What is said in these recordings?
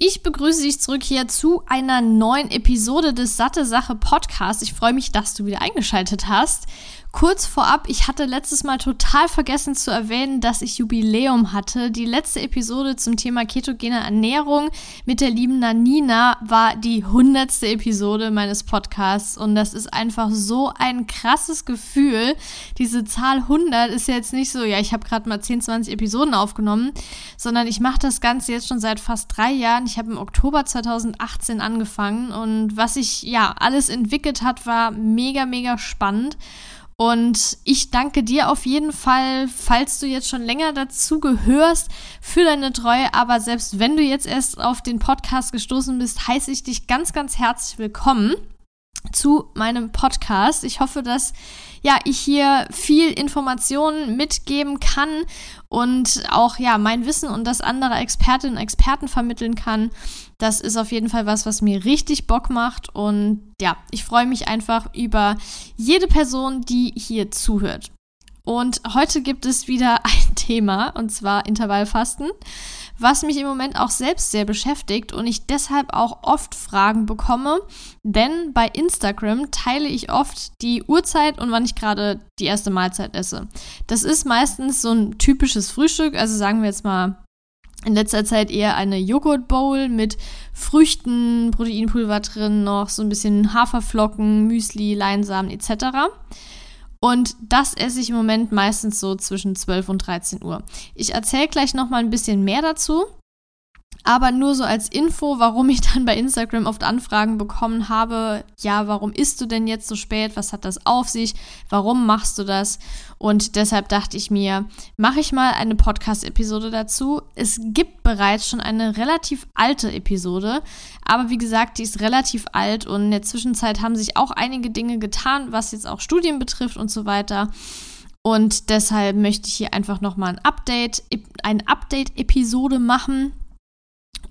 Ich begrüße dich zurück hier zu einer neuen Episode des Satte Sache Podcasts. Ich freue mich, dass du wieder eingeschaltet hast. Kurz vorab, ich hatte letztes Mal total vergessen zu erwähnen, dass ich Jubiläum hatte. Die letzte Episode zum Thema ketogene Ernährung mit der lieben Nanina war die hundertste Episode meines Podcasts und das ist einfach so ein krasses Gefühl. Diese Zahl 100 ist jetzt nicht so, ja, ich habe gerade mal 10, 20 Episoden aufgenommen, sondern ich mache das Ganze jetzt schon seit fast drei Jahren. Ich habe im Oktober 2018 angefangen und was sich ja alles entwickelt hat, war mega, mega spannend. Und ich danke dir auf jeden Fall, falls du jetzt schon länger dazu gehörst, für deine Treue. Aber selbst wenn du jetzt erst auf den Podcast gestoßen bist, heiße ich dich ganz, ganz herzlich willkommen zu meinem Podcast. Ich hoffe, dass ja, ich hier viel Informationen mitgeben kann und auch ja, mein Wissen und das anderer Expertinnen und Experten vermitteln kann. Das ist auf jeden Fall was, was mir richtig Bock macht und ja, ich freue mich einfach über jede Person, die hier zuhört. Und heute gibt es wieder ein Thema und zwar Intervallfasten was mich im Moment auch selbst sehr beschäftigt und ich deshalb auch oft Fragen bekomme, denn bei Instagram teile ich oft die Uhrzeit und wann ich gerade die erste Mahlzeit esse. Das ist meistens so ein typisches Frühstück, also sagen wir jetzt mal in letzter Zeit eher eine Joghurt-Bowl mit Früchten, Proteinpulver drin, noch so ein bisschen Haferflocken, Müsli, Leinsamen etc. Und das esse ich im Moment meistens so zwischen 12 und 13 Uhr. Ich erzähle gleich noch mal ein bisschen mehr dazu. Aber nur so als Info, warum ich dann bei Instagram oft Anfragen bekommen habe, ja, warum isst du denn jetzt so spät? Was hat das auf sich? Warum machst du das? Und deshalb dachte ich mir, mache ich mal eine Podcast-Episode dazu. Es gibt bereits schon eine relativ alte Episode, aber wie gesagt, die ist relativ alt und in der Zwischenzeit haben sich auch einige Dinge getan, was jetzt auch Studien betrifft und so weiter. Und deshalb möchte ich hier einfach nochmal ein Update, eine Update-Episode machen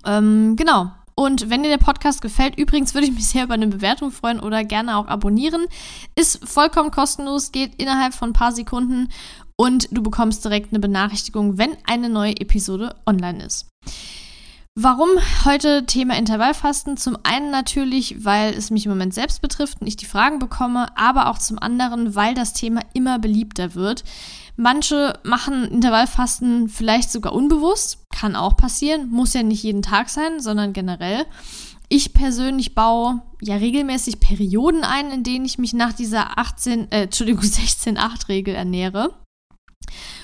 ähm, genau. Und wenn dir der Podcast gefällt, übrigens würde ich mich sehr über eine Bewertung freuen oder gerne auch abonnieren. Ist vollkommen kostenlos, geht innerhalb von ein paar Sekunden und du bekommst direkt eine Benachrichtigung, wenn eine neue Episode online ist. Warum heute Thema Intervallfasten? Zum einen natürlich, weil es mich im Moment selbst betrifft und ich die Fragen bekomme, aber auch zum anderen, weil das Thema immer beliebter wird. Manche machen Intervallfasten vielleicht sogar unbewusst, kann auch passieren, muss ja nicht jeden Tag sein, sondern generell. Ich persönlich baue ja regelmäßig Perioden ein, in denen ich mich nach dieser 18, äh, Entschuldigung, 16-8-Regel ernähre.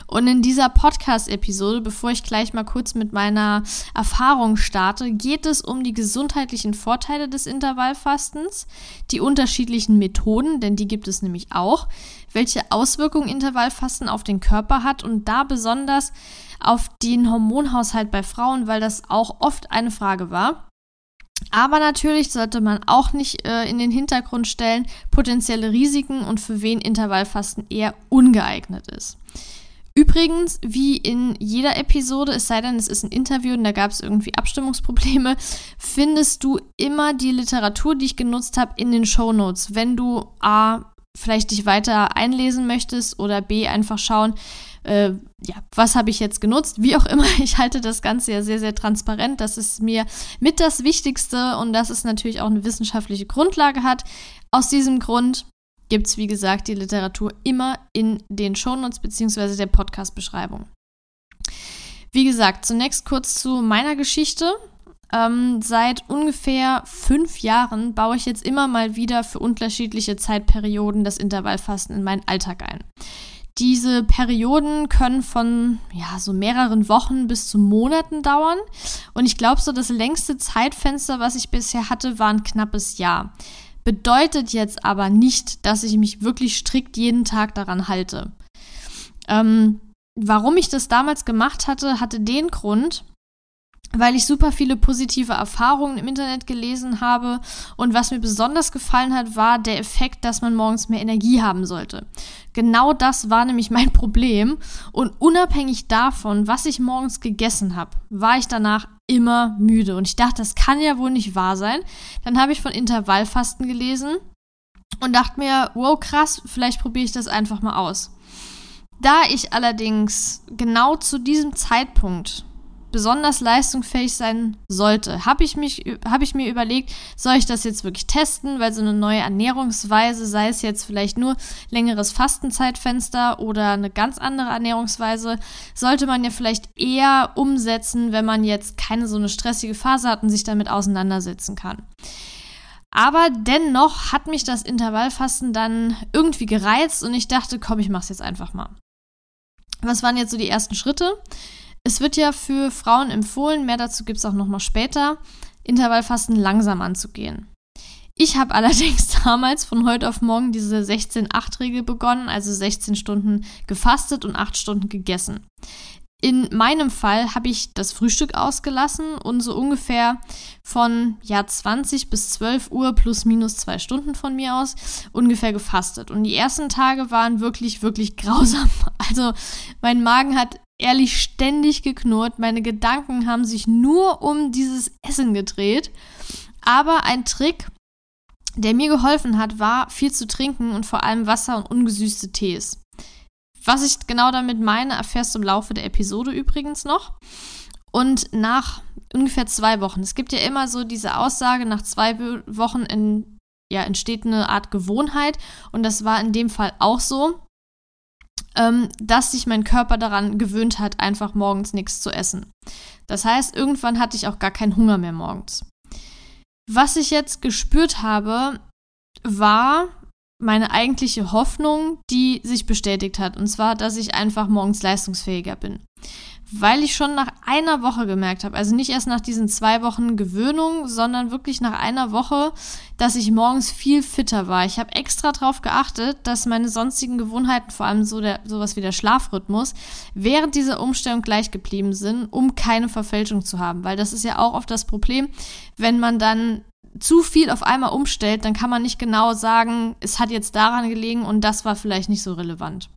Und in dieser Podcast-Episode, bevor ich gleich mal kurz mit meiner Erfahrung starte, geht es um die gesundheitlichen Vorteile des Intervallfastens, die unterschiedlichen Methoden, denn die gibt es nämlich auch, welche Auswirkungen Intervallfasten auf den Körper hat und da besonders auf den Hormonhaushalt bei Frauen, weil das auch oft eine Frage war. Aber natürlich sollte man auch nicht äh, in den Hintergrund stellen potenzielle Risiken und für wen Intervallfasten eher ungeeignet ist. Übrigens, wie in jeder Episode, es sei denn, es ist ein Interview und da gab es irgendwie Abstimmungsprobleme, findest du immer die Literatur, die ich genutzt habe, in den Show Notes. Wenn du A, vielleicht dich weiter einlesen möchtest oder B, einfach schauen, äh, ja, was habe ich jetzt genutzt? Wie auch immer, ich halte das Ganze ja sehr, sehr transparent. Das ist mir mit das Wichtigste und dass es natürlich auch eine wissenschaftliche Grundlage hat. Aus diesem Grund gibt es, wie gesagt, die Literatur immer in den Shownotes bzw. der Podcast-Beschreibung. Wie gesagt, zunächst kurz zu meiner Geschichte. Ähm, seit ungefähr fünf Jahren baue ich jetzt immer mal wieder für unterschiedliche Zeitperioden das Intervallfasten in meinen Alltag ein. Diese Perioden können von ja, so mehreren Wochen bis zu Monaten dauern. Und ich glaube, so das längste Zeitfenster, was ich bisher hatte, war ein knappes Jahr. Bedeutet jetzt aber nicht, dass ich mich wirklich strikt jeden Tag daran halte. Ähm, warum ich das damals gemacht hatte, hatte den Grund, weil ich super viele positive Erfahrungen im Internet gelesen habe. Und was mir besonders gefallen hat, war der Effekt, dass man morgens mehr Energie haben sollte. Genau das war nämlich mein Problem. Und unabhängig davon, was ich morgens gegessen habe, war ich danach immer müde. Und ich dachte, das kann ja wohl nicht wahr sein. Dann habe ich von Intervallfasten gelesen und dachte mir, wow, krass, vielleicht probiere ich das einfach mal aus. Da ich allerdings genau zu diesem Zeitpunkt besonders leistungsfähig sein sollte, habe ich, hab ich mir überlegt, soll ich das jetzt wirklich testen, weil so eine neue Ernährungsweise, sei es jetzt vielleicht nur längeres Fastenzeitfenster oder eine ganz andere Ernährungsweise, sollte man ja vielleicht eher umsetzen, wenn man jetzt keine so eine stressige Phase hat und sich damit auseinandersetzen kann. Aber dennoch hat mich das Intervallfasten dann irgendwie gereizt und ich dachte, komm, ich mach's jetzt einfach mal. Was waren jetzt so die ersten Schritte? Es wird ja für Frauen empfohlen, mehr dazu gibt es auch nochmal später, Intervallfasten langsam anzugehen. Ich habe allerdings damals von heute auf morgen diese 16-8-Regel begonnen, also 16 Stunden gefastet und 8 Stunden gegessen. In meinem Fall habe ich das Frühstück ausgelassen und so ungefähr von ja 20 bis 12 Uhr plus minus zwei Stunden von mir aus ungefähr gefastet. Und die ersten Tage waren wirklich, wirklich grausam. Also mein Magen hat ehrlich ständig geknurrt. Meine Gedanken haben sich nur um dieses Essen gedreht. Aber ein Trick, der mir geholfen hat, war viel zu trinken und vor allem Wasser und ungesüßte Tees. Was ich genau damit meine, erfährst du im Laufe der Episode übrigens noch. Und nach ungefähr zwei Wochen, es gibt ja immer so diese Aussage, nach zwei Wochen in, ja, entsteht eine Art Gewohnheit. Und das war in dem Fall auch so ähm, dass sich mein Körper daran gewöhnt hat, einfach morgens nichts zu essen. Das heißt, irgendwann hatte ich auch gar keinen Hunger mehr morgens. Was ich jetzt gespürt habe, war meine eigentliche Hoffnung, die sich bestätigt hat. Und zwar, dass ich einfach morgens leistungsfähiger bin weil ich schon nach einer Woche gemerkt habe, also nicht erst nach diesen zwei Wochen Gewöhnung, sondern wirklich nach einer Woche, dass ich morgens viel fitter war. Ich habe extra darauf geachtet, dass meine sonstigen Gewohnheiten, vor allem so der, sowas wie der Schlafrhythmus, während dieser Umstellung gleich geblieben sind, um keine Verfälschung zu haben. Weil das ist ja auch oft das Problem, wenn man dann zu viel auf einmal umstellt, dann kann man nicht genau sagen, es hat jetzt daran gelegen und das war vielleicht nicht so relevant.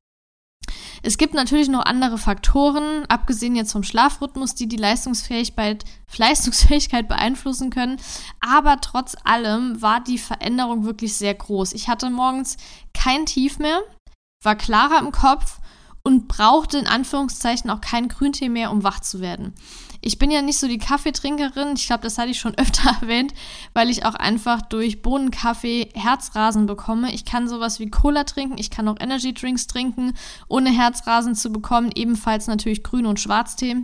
Es gibt natürlich noch andere Faktoren, abgesehen jetzt vom Schlafrhythmus, die die Leistungsfähigkeit, Leistungsfähigkeit beeinflussen können. Aber trotz allem war die Veränderung wirklich sehr groß. Ich hatte morgens kein Tief mehr, war klarer im Kopf und brauchte in Anführungszeichen auch keinen Grüntee mehr, um wach zu werden. Ich bin ja nicht so die Kaffeetrinkerin. Ich glaube, das hatte ich schon öfter erwähnt, weil ich auch einfach durch Bohnenkaffee Herzrasen bekomme. Ich kann sowas wie Cola trinken, ich kann auch Energy Drinks trinken, ohne Herzrasen zu bekommen. Ebenfalls natürlich Grün- und Schwarztee.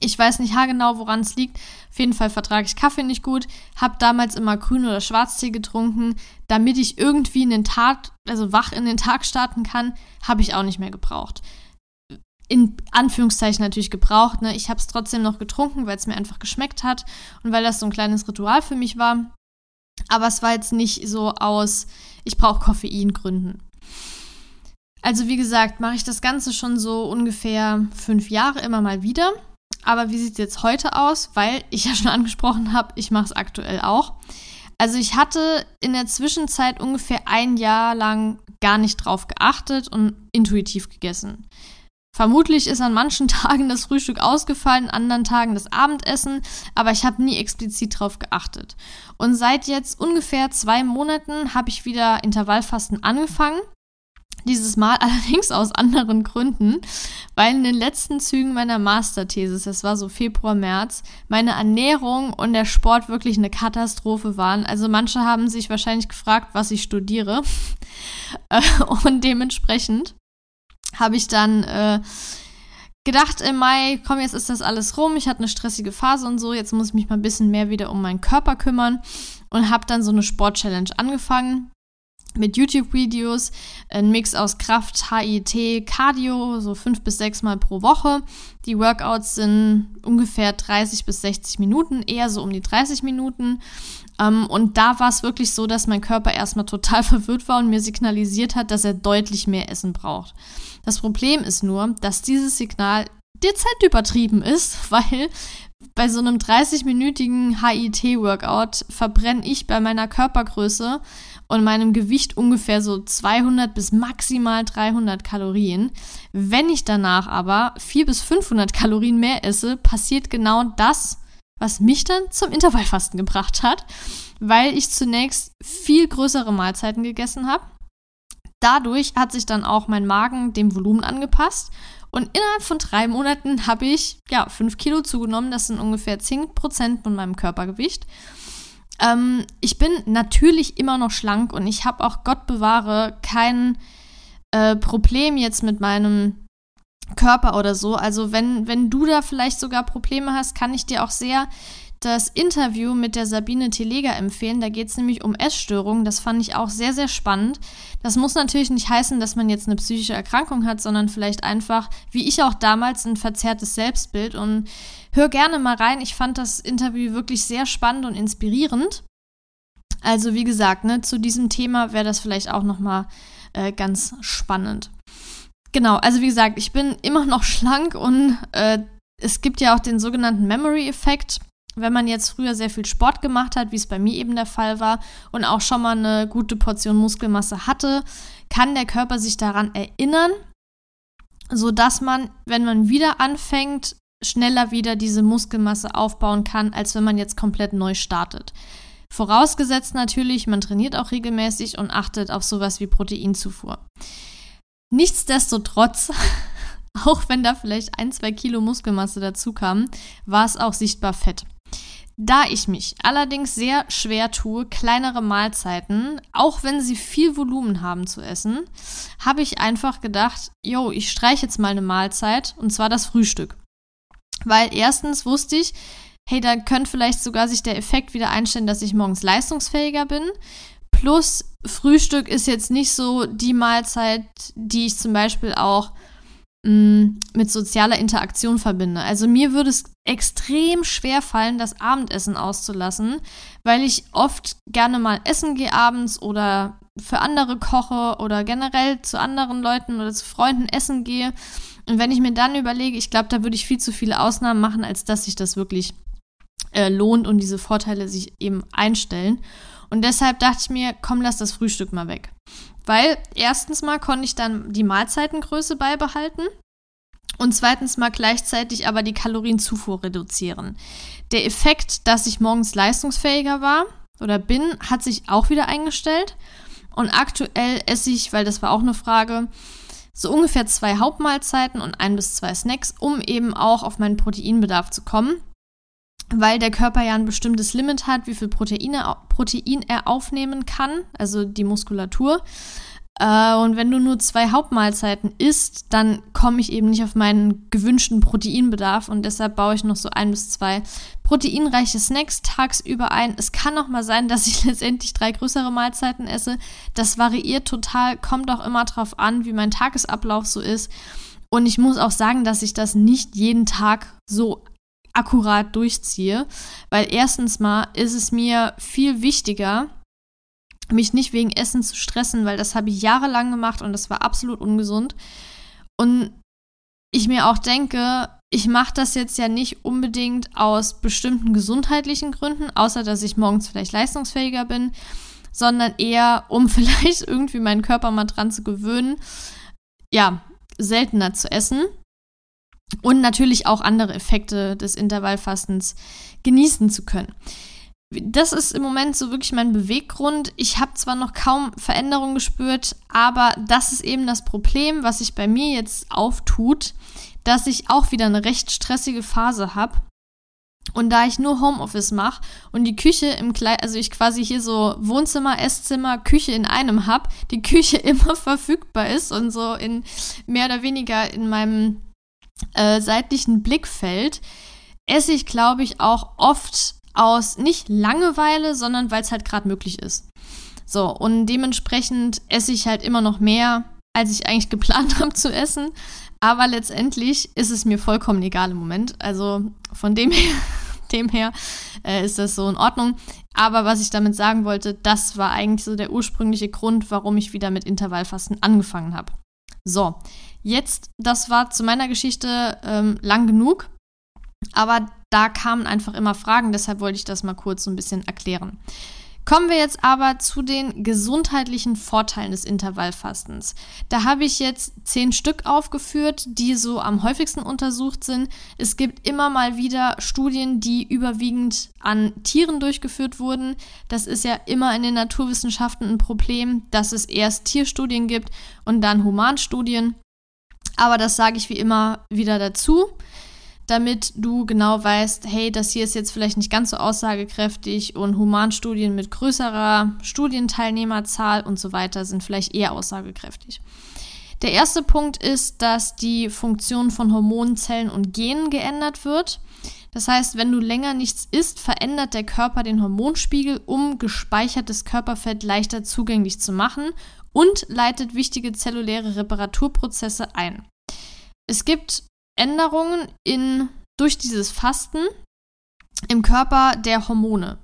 Ich weiß nicht haargenau, woran es liegt. Auf jeden Fall vertrage ich Kaffee nicht gut. Hab damals immer Grün- oder Schwarztee getrunken, damit ich irgendwie in den Tag, also wach in den Tag starten kann. Habe ich auch nicht mehr gebraucht in Anführungszeichen natürlich gebraucht. Ne? Ich habe es trotzdem noch getrunken, weil es mir einfach geschmeckt hat und weil das so ein kleines Ritual für mich war. Aber es war jetzt nicht so aus, ich brauche Koffein Gründen. Also wie gesagt, mache ich das Ganze schon so ungefähr fünf Jahre immer mal wieder. Aber wie sieht es jetzt heute aus? Weil ich ja schon angesprochen habe, ich mache es aktuell auch. Also ich hatte in der Zwischenzeit ungefähr ein Jahr lang gar nicht drauf geachtet und intuitiv gegessen. Vermutlich ist an manchen Tagen das Frühstück ausgefallen, an anderen Tagen das Abendessen, aber ich habe nie explizit darauf geachtet. Und seit jetzt ungefähr zwei Monaten habe ich wieder Intervallfasten angefangen. Dieses Mal allerdings aus anderen Gründen, weil in den letzten Zügen meiner Masterthesis, das war so Februar, März, meine Ernährung und der Sport wirklich eine Katastrophe waren. Also manche haben sich wahrscheinlich gefragt, was ich studiere. und dementsprechend habe ich dann äh, gedacht im Mai, komm, jetzt ist das alles rum, ich hatte eine stressige Phase und so, jetzt muss ich mich mal ein bisschen mehr wieder um meinen Körper kümmern und habe dann so eine Sport-Challenge angefangen mit YouTube-Videos, ein Mix aus Kraft, HIT, Cardio, so fünf bis sechs Mal pro Woche. Die Workouts sind ungefähr 30 bis 60 Minuten, eher so um die 30 Minuten. Ähm, und da war es wirklich so, dass mein Körper erstmal total verwirrt war und mir signalisiert hat, dass er deutlich mehr Essen braucht. Das Problem ist nur, dass dieses Signal dezent übertrieben ist, weil bei so einem 30-minütigen HIT-Workout verbrenne ich bei meiner Körpergröße und meinem Gewicht ungefähr so 200 bis maximal 300 Kalorien. Wenn ich danach aber 400 bis 500 Kalorien mehr esse, passiert genau das, was mich dann zum Intervallfasten gebracht hat, weil ich zunächst viel größere Mahlzeiten gegessen habe. Dadurch hat sich dann auch mein Magen dem Volumen angepasst und innerhalb von drei Monaten habe ich ja fünf Kilo zugenommen. Das sind ungefähr 10 Prozent von meinem Körpergewicht. Ähm, ich bin natürlich immer noch schlank und ich habe auch, Gott bewahre, kein äh, Problem jetzt mit meinem Körper oder so. Also wenn, wenn du da vielleicht sogar Probleme hast, kann ich dir auch sehr das Interview mit der Sabine Telega empfehlen. Da geht es nämlich um Essstörungen. Das fand ich auch sehr, sehr spannend. Das muss natürlich nicht heißen, dass man jetzt eine psychische Erkrankung hat, sondern vielleicht einfach, wie ich auch damals, ein verzerrtes Selbstbild. Und hör gerne mal rein. Ich fand das Interview wirklich sehr spannend und inspirierend. Also wie gesagt, ne, zu diesem Thema wäre das vielleicht auch noch mal äh, ganz spannend. Genau, also wie gesagt, ich bin immer noch schlank und äh, es gibt ja auch den sogenannten Memory-Effekt wenn man jetzt früher sehr viel Sport gemacht hat, wie es bei mir eben der Fall war, und auch schon mal eine gute Portion Muskelmasse hatte, kann der Körper sich daran erinnern, sodass man, wenn man wieder anfängt, schneller wieder diese Muskelmasse aufbauen kann, als wenn man jetzt komplett neu startet. Vorausgesetzt natürlich, man trainiert auch regelmäßig und achtet auf sowas wie Proteinzufuhr. Nichtsdestotrotz, auch wenn da vielleicht ein, zwei Kilo Muskelmasse dazu kamen, war es auch sichtbar Fett. Da ich mich allerdings sehr schwer tue, kleinere Mahlzeiten, auch wenn sie viel Volumen haben zu essen, habe ich einfach gedacht, yo, ich streiche jetzt mal eine Mahlzeit und zwar das Frühstück. Weil erstens wusste ich, hey, da könnte vielleicht sogar sich der Effekt wieder einstellen, dass ich morgens leistungsfähiger bin. Plus Frühstück ist jetzt nicht so die Mahlzeit, die ich zum Beispiel auch Mm, mit sozialer Interaktion verbinde. Also mir würde es extrem schwer fallen, das Abendessen auszulassen, weil ich oft gerne mal essen gehe abends oder für andere koche oder generell zu anderen Leuten oder zu Freunden essen gehe. Und wenn ich mir dann überlege, ich glaube, da würde ich viel zu viele Ausnahmen machen, als dass sich das wirklich äh, lohnt und diese Vorteile sich eben einstellen. Und deshalb dachte ich mir, komm, lass das Frühstück mal weg. Weil erstens mal konnte ich dann die Mahlzeitengröße beibehalten und zweitens mal gleichzeitig aber die Kalorienzufuhr reduzieren. Der Effekt, dass ich morgens leistungsfähiger war oder bin, hat sich auch wieder eingestellt. Und aktuell esse ich, weil das war auch eine Frage, so ungefähr zwei Hauptmahlzeiten und ein bis zwei Snacks, um eben auch auf meinen Proteinbedarf zu kommen. Weil der Körper ja ein bestimmtes Limit hat, wie viel Proteine, Protein er aufnehmen kann, also die Muskulatur. Äh, und wenn du nur zwei Hauptmahlzeiten isst, dann komme ich eben nicht auf meinen gewünschten Proteinbedarf und deshalb baue ich noch so ein bis zwei proteinreiche Snacks tagsüber ein. Es kann auch mal sein, dass ich letztendlich drei größere Mahlzeiten esse. Das variiert total, kommt auch immer drauf an, wie mein Tagesablauf so ist. Und ich muss auch sagen, dass ich das nicht jeden Tag so akkurat durchziehe, weil erstens mal ist es mir viel wichtiger, mich nicht wegen Essen zu stressen, weil das habe ich jahrelang gemacht und das war absolut ungesund. Und ich mir auch denke, ich mache das jetzt ja nicht unbedingt aus bestimmten gesundheitlichen Gründen, außer dass ich morgens vielleicht leistungsfähiger bin, sondern eher, um vielleicht irgendwie meinen Körper mal dran zu gewöhnen, ja, seltener zu essen und natürlich auch andere Effekte des Intervallfastens genießen zu können das ist im Moment so wirklich mein Beweggrund. Ich habe zwar noch kaum Veränderungen gespürt, aber das ist eben das Problem, was sich bei mir jetzt auftut, dass ich auch wieder eine recht stressige Phase habe. Und da ich nur Homeoffice mache und die Küche im Kleid, also ich quasi hier so Wohnzimmer, Esszimmer, Küche in einem habe, die Küche immer verfügbar ist und so in mehr oder weniger in meinem äh, seitlichen Blickfeld, esse ich, glaube ich, auch oft aus nicht Langeweile, sondern weil es halt gerade möglich ist. So, und dementsprechend esse ich halt immer noch mehr, als ich eigentlich geplant habe zu essen. Aber letztendlich ist es mir vollkommen egal im Moment. Also von dem her, dem her äh, ist das so in Ordnung. Aber was ich damit sagen wollte, das war eigentlich so der ursprüngliche Grund, warum ich wieder mit Intervallfasten angefangen habe. So, Jetzt, das war zu meiner Geschichte ähm, lang genug, aber da kamen einfach immer Fragen, deshalb wollte ich das mal kurz so ein bisschen erklären. Kommen wir jetzt aber zu den gesundheitlichen Vorteilen des Intervallfastens. Da habe ich jetzt zehn Stück aufgeführt, die so am häufigsten untersucht sind. Es gibt immer mal wieder Studien, die überwiegend an Tieren durchgeführt wurden. Das ist ja immer in den Naturwissenschaften ein Problem, dass es erst Tierstudien gibt und dann Humanstudien. Aber das sage ich wie immer wieder dazu damit du genau weißt, hey, das hier ist jetzt vielleicht nicht ganz so aussagekräftig und Humanstudien mit größerer Studienteilnehmerzahl und so weiter sind vielleicht eher aussagekräftig. Der erste Punkt ist, dass die Funktion von Hormonen, Zellen und Genen geändert wird. Das heißt, wenn du länger nichts isst, verändert der Körper den Hormonspiegel, um gespeichertes Körperfett leichter zugänglich zu machen und leitet wichtige zelluläre Reparaturprozesse ein. Es gibt Änderungen in, durch dieses Fasten im Körper der Hormone.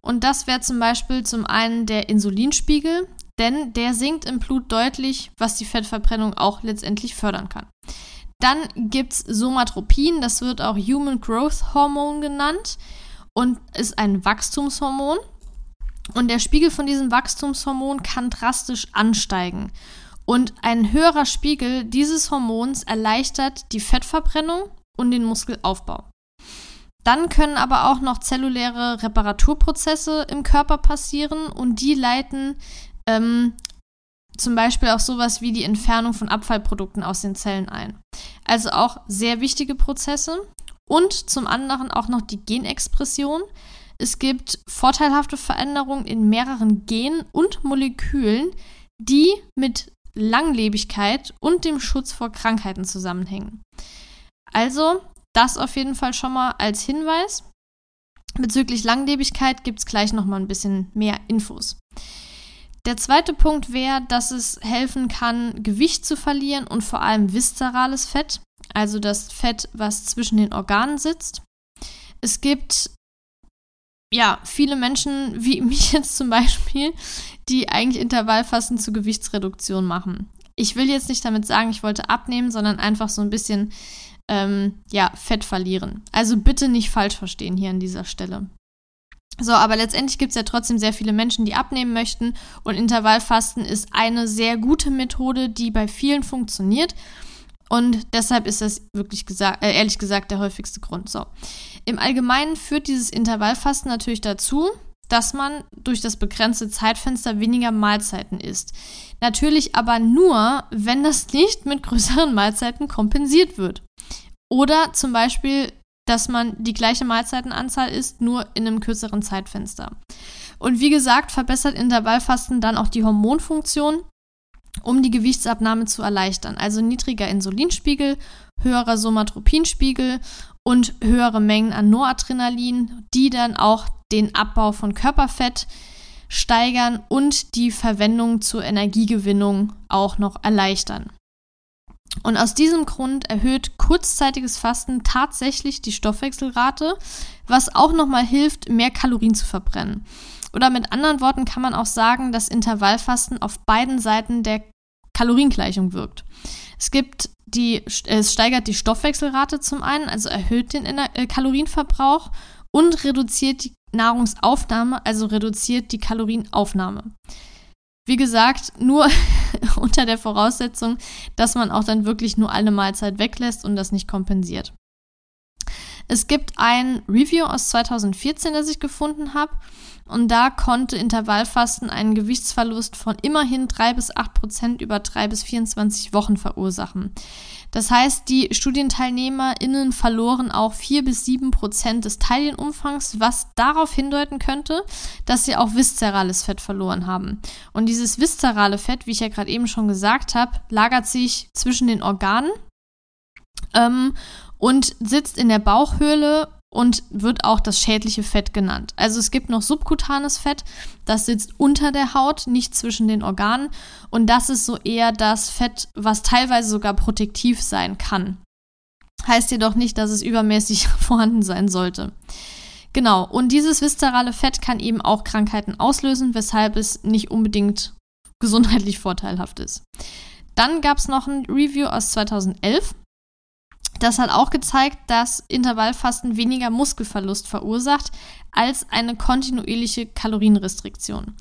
Und das wäre zum Beispiel zum einen der Insulinspiegel, denn der sinkt im Blut deutlich, was die Fettverbrennung auch letztendlich fördern kann. Dann gibt es Somatropin, das wird auch Human Growth Hormone genannt und ist ein Wachstumshormon. Und der Spiegel von diesem Wachstumshormon kann drastisch ansteigen. Und ein höherer Spiegel dieses Hormons erleichtert die Fettverbrennung und den Muskelaufbau. Dann können aber auch noch zelluläre Reparaturprozesse im Körper passieren und die leiten ähm, zum Beispiel auch sowas wie die Entfernung von Abfallprodukten aus den Zellen ein. Also auch sehr wichtige Prozesse. Und zum anderen auch noch die Genexpression. Es gibt vorteilhafte Veränderungen in mehreren Genen und Molekülen, die mit Langlebigkeit und dem Schutz vor Krankheiten zusammenhängen. Also, das auf jeden Fall schon mal als Hinweis. Bezüglich Langlebigkeit gibt es gleich noch mal ein bisschen mehr Infos. Der zweite Punkt wäre, dass es helfen kann, Gewicht zu verlieren und vor allem viszerales Fett, also das Fett, was zwischen den Organen sitzt. Es gibt ja, viele Menschen, wie mich jetzt zum Beispiel, die eigentlich Intervallfasten zur Gewichtsreduktion machen. Ich will jetzt nicht damit sagen, ich wollte abnehmen, sondern einfach so ein bisschen ähm, ja, Fett verlieren. Also bitte nicht falsch verstehen hier an dieser Stelle. So, aber letztendlich gibt es ja trotzdem sehr viele Menschen, die abnehmen möchten und Intervallfasten ist eine sehr gute Methode, die bei vielen funktioniert. Und deshalb ist das wirklich gesagt, äh, ehrlich gesagt der häufigste Grund. So. Im Allgemeinen führt dieses Intervallfasten natürlich dazu, dass man durch das begrenzte Zeitfenster weniger Mahlzeiten isst. Natürlich aber nur, wenn das nicht mit größeren Mahlzeiten kompensiert wird. Oder zum Beispiel, dass man die gleiche Mahlzeitenanzahl isst, nur in einem kürzeren Zeitfenster. Und wie gesagt, verbessert Intervallfasten dann auch die Hormonfunktion um die Gewichtsabnahme zu erleichtern. Also niedriger Insulinspiegel, höherer Somatropinspiegel und höhere Mengen an Noradrenalin, die dann auch den Abbau von Körperfett steigern und die Verwendung zur Energiegewinnung auch noch erleichtern. Und aus diesem Grund erhöht kurzzeitiges Fasten tatsächlich die Stoffwechselrate, was auch nochmal hilft, mehr Kalorien zu verbrennen. Oder mit anderen Worten kann man auch sagen, dass Intervallfasten auf beiden Seiten der Kaloriengleichung wirkt. Es gibt die, es steigert die Stoffwechselrate zum einen, also erhöht den äh, Kalorienverbrauch und reduziert die Nahrungsaufnahme, also reduziert die Kalorienaufnahme. Wie gesagt, nur unter der Voraussetzung, dass man auch dann wirklich nur eine Mahlzeit weglässt und das nicht kompensiert. Es gibt ein Review aus 2014, das ich gefunden habe. Und da konnte Intervallfasten einen Gewichtsverlust von immerhin 3 bis 8 Prozent über 3 bis 24 Wochen verursachen. Das heißt, die StudienteilnehmerInnen verloren auch 4 bis 7 Prozent des Teilchenumfangs, was darauf hindeuten könnte, dass sie auch viszerales Fett verloren haben. Und dieses viszerale Fett, wie ich ja gerade eben schon gesagt habe, lagert sich zwischen den Organen ähm, und sitzt in der Bauchhöhle und wird auch das schädliche Fett genannt. Also es gibt noch subkutanes Fett, das sitzt unter der Haut, nicht zwischen den Organen und das ist so eher das Fett, was teilweise sogar protektiv sein kann. Heißt jedoch nicht, dass es übermäßig vorhanden sein sollte. Genau, und dieses viszerale Fett kann eben auch Krankheiten auslösen, weshalb es nicht unbedingt gesundheitlich vorteilhaft ist. Dann gab es noch ein Review aus 2011. Das hat auch gezeigt, dass Intervallfasten weniger Muskelverlust verursacht als eine kontinuierliche Kalorienrestriktion.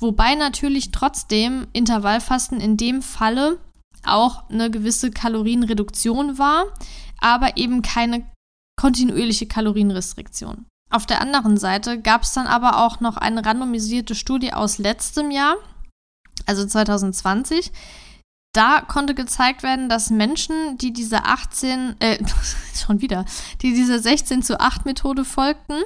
Wobei natürlich trotzdem Intervallfasten in dem Falle auch eine gewisse Kalorienreduktion war, aber eben keine kontinuierliche Kalorienrestriktion. Auf der anderen Seite gab es dann aber auch noch eine randomisierte Studie aus letztem Jahr, also 2020. Da konnte gezeigt werden, dass Menschen, die dieser 18, äh, schon wieder, die dieser 16 zu 8 Methode folgten,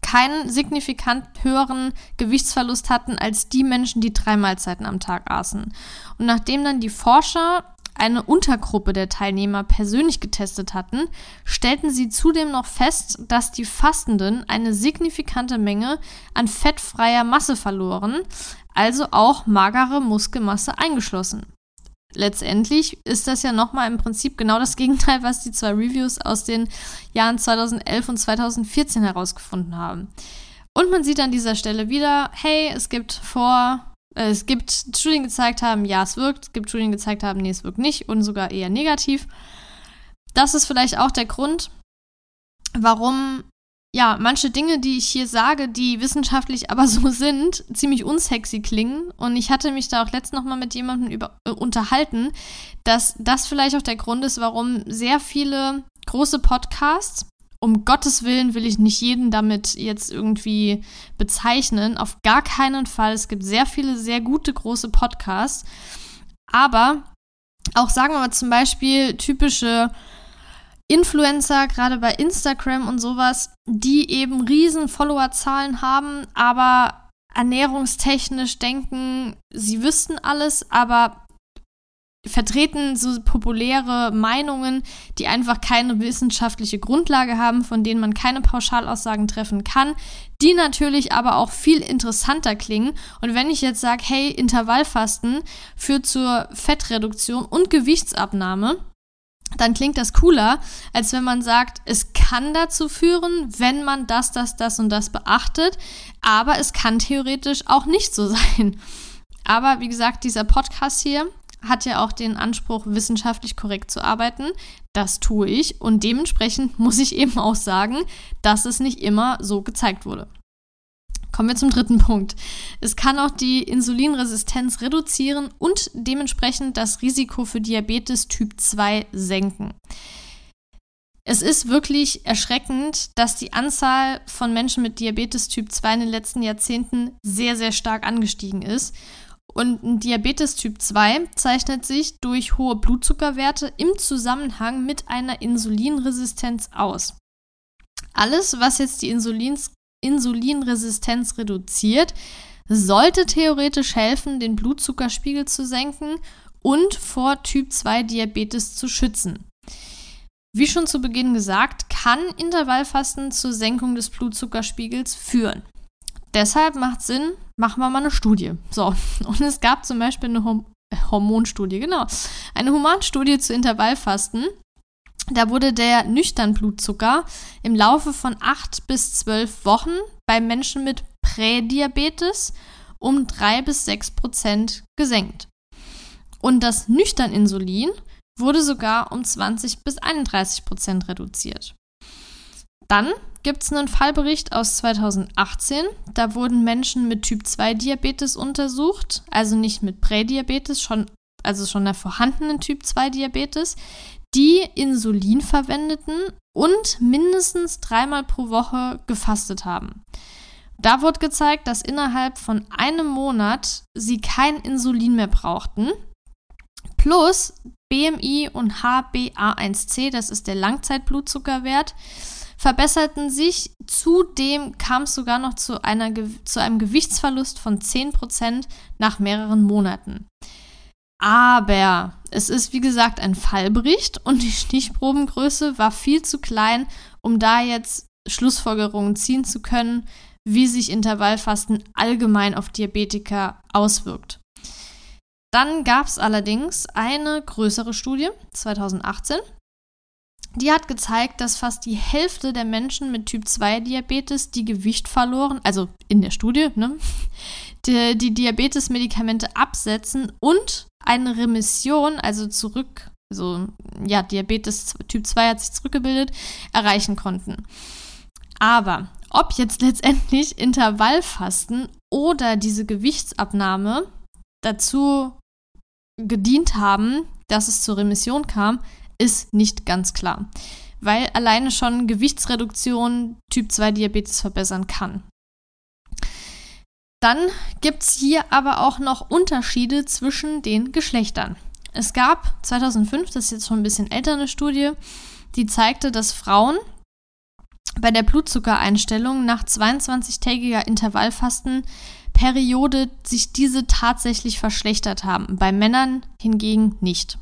keinen signifikant höheren Gewichtsverlust hatten als die Menschen, die drei Mahlzeiten am Tag aßen. Und nachdem dann die Forscher eine Untergruppe der Teilnehmer persönlich getestet hatten, stellten sie zudem noch fest, dass die Fastenden eine signifikante Menge an fettfreier Masse verloren, also auch magere Muskelmasse eingeschlossen. Letztendlich ist das ja nochmal im Prinzip genau das Gegenteil, was die zwei Reviews aus den Jahren 2011 und 2014 herausgefunden haben. Und man sieht an dieser Stelle wieder, hey, es gibt vor äh, es gibt Studien gezeigt haben, ja, es wirkt. Es gibt Studien gezeigt haben, nee, es wirkt nicht und sogar eher negativ. Das ist vielleicht auch der Grund, warum ja, manche Dinge, die ich hier sage, die wissenschaftlich aber so sind, ziemlich unsexy klingen. Und ich hatte mich da auch letztens noch mal mit jemandem über, äh, unterhalten, dass das vielleicht auch der Grund ist, warum sehr viele große Podcasts um Gottes Willen will ich nicht jeden damit jetzt irgendwie bezeichnen. Auf gar keinen Fall. Es gibt sehr viele sehr gute große Podcasts. Aber auch sagen wir mal zum Beispiel typische Influencer, gerade bei Instagram und sowas, die eben riesen Followerzahlen haben, aber ernährungstechnisch denken, sie wüssten alles, aber vertreten so populäre Meinungen, die einfach keine wissenschaftliche Grundlage haben, von denen man keine Pauschalaussagen treffen kann, die natürlich aber auch viel interessanter klingen. Und wenn ich jetzt sage, hey, Intervallfasten führt zur Fettreduktion und Gewichtsabnahme, dann klingt das cooler, als wenn man sagt, es kann dazu führen, wenn man das, das, das und das beachtet, aber es kann theoretisch auch nicht so sein. Aber wie gesagt, dieser Podcast hier, hat ja auch den Anspruch, wissenschaftlich korrekt zu arbeiten. Das tue ich und dementsprechend muss ich eben auch sagen, dass es nicht immer so gezeigt wurde. Kommen wir zum dritten Punkt. Es kann auch die Insulinresistenz reduzieren und dementsprechend das Risiko für Diabetes Typ 2 senken. Es ist wirklich erschreckend, dass die Anzahl von Menschen mit Diabetes Typ 2 in den letzten Jahrzehnten sehr, sehr stark angestiegen ist. Und ein Diabetes Typ 2 zeichnet sich durch hohe Blutzuckerwerte im Zusammenhang mit einer Insulinresistenz aus. Alles, was jetzt die Insulins Insulinresistenz reduziert, sollte theoretisch helfen, den Blutzuckerspiegel zu senken und vor Typ 2 Diabetes zu schützen. Wie schon zu Beginn gesagt, kann Intervallfasten zur Senkung des Blutzuckerspiegels führen. Deshalb macht Sinn, machen wir mal eine Studie. So, und es gab zum Beispiel eine Horm Hormonstudie, genau. Eine Humanstudie zu Intervallfasten. Da wurde der Nüchternblutzucker im Laufe von 8 bis 12 Wochen bei Menschen mit Prädiabetes um 3 bis 6 Prozent gesenkt. Und das Nüchterninsulin wurde sogar um 20 bis 31 Prozent reduziert. Dann gibt es einen Fallbericht aus 2018. Da wurden Menschen mit Typ 2 Diabetes untersucht, also nicht mit Prädiabetes, schon, also schon der vorhandenen Typ 2 Diabetes, die Insulin verwendeten und mindestens dreimal pro Woche gefastet haben. Da wurde gezeigt, dass innerhalb von einem Monat sie kein Insulin mehr brauchten. Plus BMI und HbA1c, das ist der Langzeitblutzuckerwert, verbesserten sich. Zudem kam es sogar noch zu, einer, zu einem Gewichtsverlust von 10% nach mehreren Monaten. Aber es ist wie gesagt ein Fallbericht und die Stichprobengröße war viel zu klein, um da jetzt Schlussfolgerungen ziehen zu können, wie sich Intervallfasten allgemein auf Diabetiker auswirkt. Dann gab es allerdings eine größere Studie 2018, die hat gezeigt, dass fast die Hälfte der Menschen mit Typ 2 Diabetes, die Gewicht verloren, also in der Studie, ne, die, die Diabetes-Medikamente absetzen und eine Remission, also zurück, also ja, Diabetes Typ 2 hat sich zurückgebildet, erreichen konnten. Aber ob jetzt letztendlich Intervallfasten oder diese Gewichtsabnahme dazu gedient haben, dass es zur Remission kam, ist nicht ganz klar. Weil alleine schon Gewichtsreduktion Typ 2 Diabetes verbessern kann. Dann gibt es hier aber auch noch Unterschiede zwischen den Geschlechtern. Es gab 2005, das ist jetzt schon ein bisschen älter eine Studie, die zeigte, dass Frauen bei der Blutzuckereinstellung nach 22-tägiger Intervallfastenperiode sich diese tatsächlich verschlechtert haben, bei Männern hingegen nicht.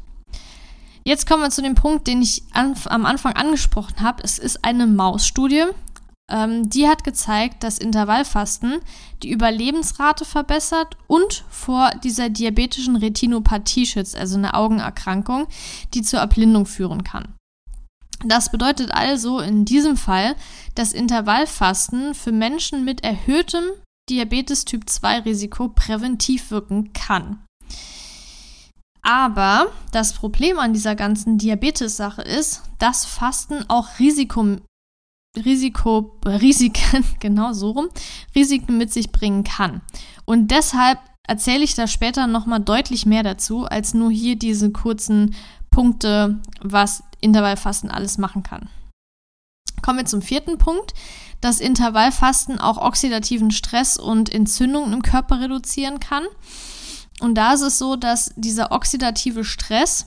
Jetzt kommen wir zu dem Punkt, den ich am Anfang angesprochen habe. Es ist eine Mausstudie. Ähm, die hat gezeigt, dass Intervallfasten die Überlebensrate verbessert und vor dieser diabetischen Retinopathie schützt, also eine Augenerkrankung, die zur Erblindung führen kann. Das bedeutet also in diesem Fall, dass Intervallfasten für Menschen mit erhöhtem Diabetes Typ 2 Risiko präventiv wirken kann. Aber das Problem an dieser ganzen Diabetes-Sache ist, dass Fasten auch Risiko, Risiko, Risiken, genau so rum, Risiken mit sich bringen kann. Und deshalb erzähle ich da später nochmal deutlich mehr dazu, als nur hier diese kurzen Punkte, was Intervallfasten alles machen kann. Kommen wir zum vierten Punkt, dass Intervallfasten auch oxidativen Stress und Entzündungen im Körper reduzieren kann. Und da ist es so, dass dieser oxidative Stress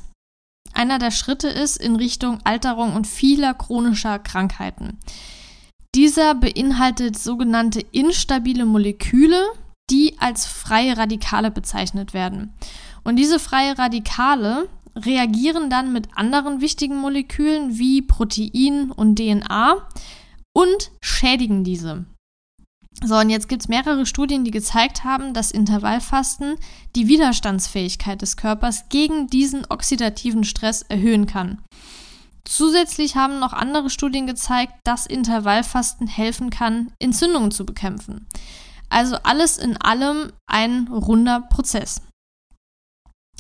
einer der Schritte ist in Richtung Alterung und vieler chronischer Krankheiten. Dieser beinhaltet sogenannte instabile Moleküle, die als freie Radikale bezeichnet werden. Und diese freie Radikale reagieren dann mit anderen wichtigen Molekülen wie Protein und DNA und schädigen diese. So, und jetzt gibt es mehrere Studien, die gezeigt haben, dass Intervallfasten die Widerstandsfähigkeit des Körpers gegen diesen oxidativen Stress erhöhen kann. Zusätzlich haben noch andere Studien gezeigt, dass Intervallfasten helfen kann, Entzündungen zu bekämpfen. Also alles in allem ein runder Prozess.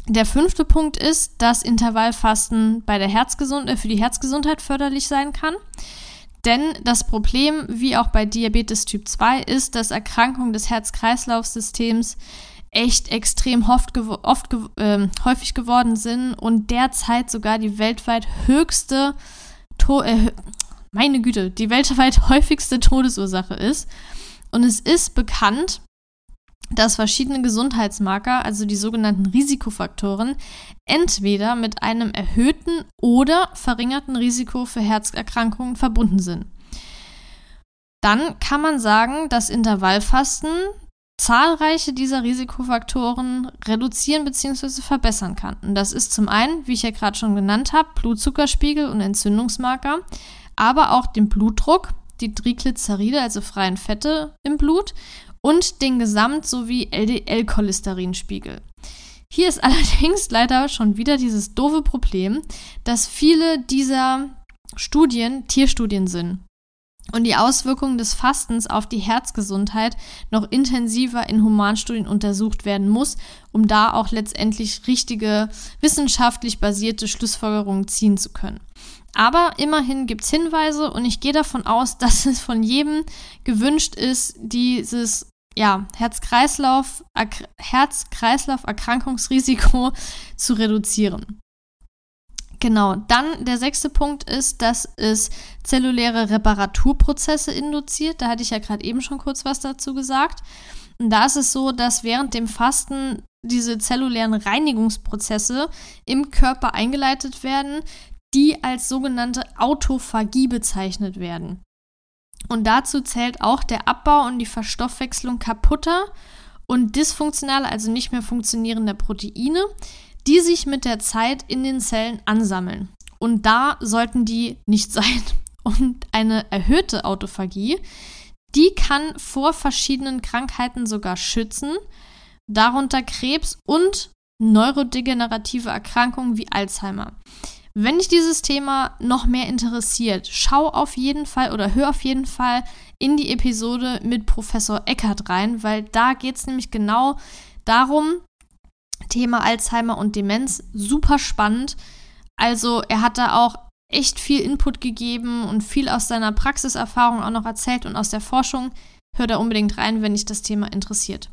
Der fünfte Punkt ist, dass Intervallfasten bei der Herzgesund äh, für die Herzgesundheit förderlich sein kann. Denn das Problem, wie auch bei Diabetes Typ 2, ist, dass Erkrankungen des Herz-Kreislauf-Systems echt extrem oft, oft äh, häufig geworden sind und derzeit sogar die weltweit höchste, to äh, meine Güte, die weltweit häufigste Todesursache ist. Und es ist bekannt, dass verschiedene Gesundheitsmarker, also die sogenannten Risikofaktoren, entweder mit einem erhöhten oder verringerten Risiko für Herzerkrankungen verbunden sind. Dann kann man sagen, dass Intervallfasten zahlreiche dieser Risikofaktoren reduzieren bzw. verbessern kann. Und das ist zum einen, wie ich ja gerade schon genannt habe, Blutzuckerspiegel und Entzündungsmarker, aber auch den Blutdruck, die Triglyceride, also freien Fette im Blut und den Gesamt- sowie LDL-Cholesterinspiegel. Hier ist allerdings leider schon wieder dieses doofe Problem, dass viele dieser Studien Tierstudien sind und die Auswirkungen des Fastens auf die Herzgesundheit noch intensiver in Humanstudien untersucht werden muss, um da auch letztendlich richtige wissenschaftlich basierte Schlussfolgerungen ziehen zu können. Aber immerhin gibt es Hinweise und ich gehe davon aus, dass es von jedem gewünscht ist, dieses ja, Herz-Kreislauf, Herz-Kreislauf-Erkrankungsrisiko zu reduzieren. Genau, dann der sechste Punkt ist, dass es zelluläre Reparaturprozesse induziert. Da hatte ich ja gerade eben schon kurz was dazu gesagt. Und da ist es so, dass während dem Fasten diese zellulären Reinigungsprozesse im Körper eingeleitet werden, die als sogenannte Autophagie bezeichnet werden. Und dazu zählt auch der Abbau und die Verstoffwechslung kaputter und dysfunktionaler, also nicht mehr funktionierender Proteine, die sich mit der Zeit in den Zellen ansammeln. Und da sollten die nicht sein. Und eine erhöhte Autophagie, die kann vor verschiedenen Krankheiten sogar schützen, darunter Krebs und neurodegenerative Erkrankungen wie Alzheimer. Wenn dich dieses Thema noch mehr interessiert, schau auf jeden Fall oder hör auf jeden Fall in die Episode mit Professor Eckert rein, weil da geht es nämlich genau darum, Thema Alzheimer und Demenz, super spannend. Also er hat da auch echt viel Input gegeben und viel aus seiner Praxiserfahrung auch noch erzählt und aus der Forschung. Hör da unbedingt rein, wenn dich das Thema interessiert.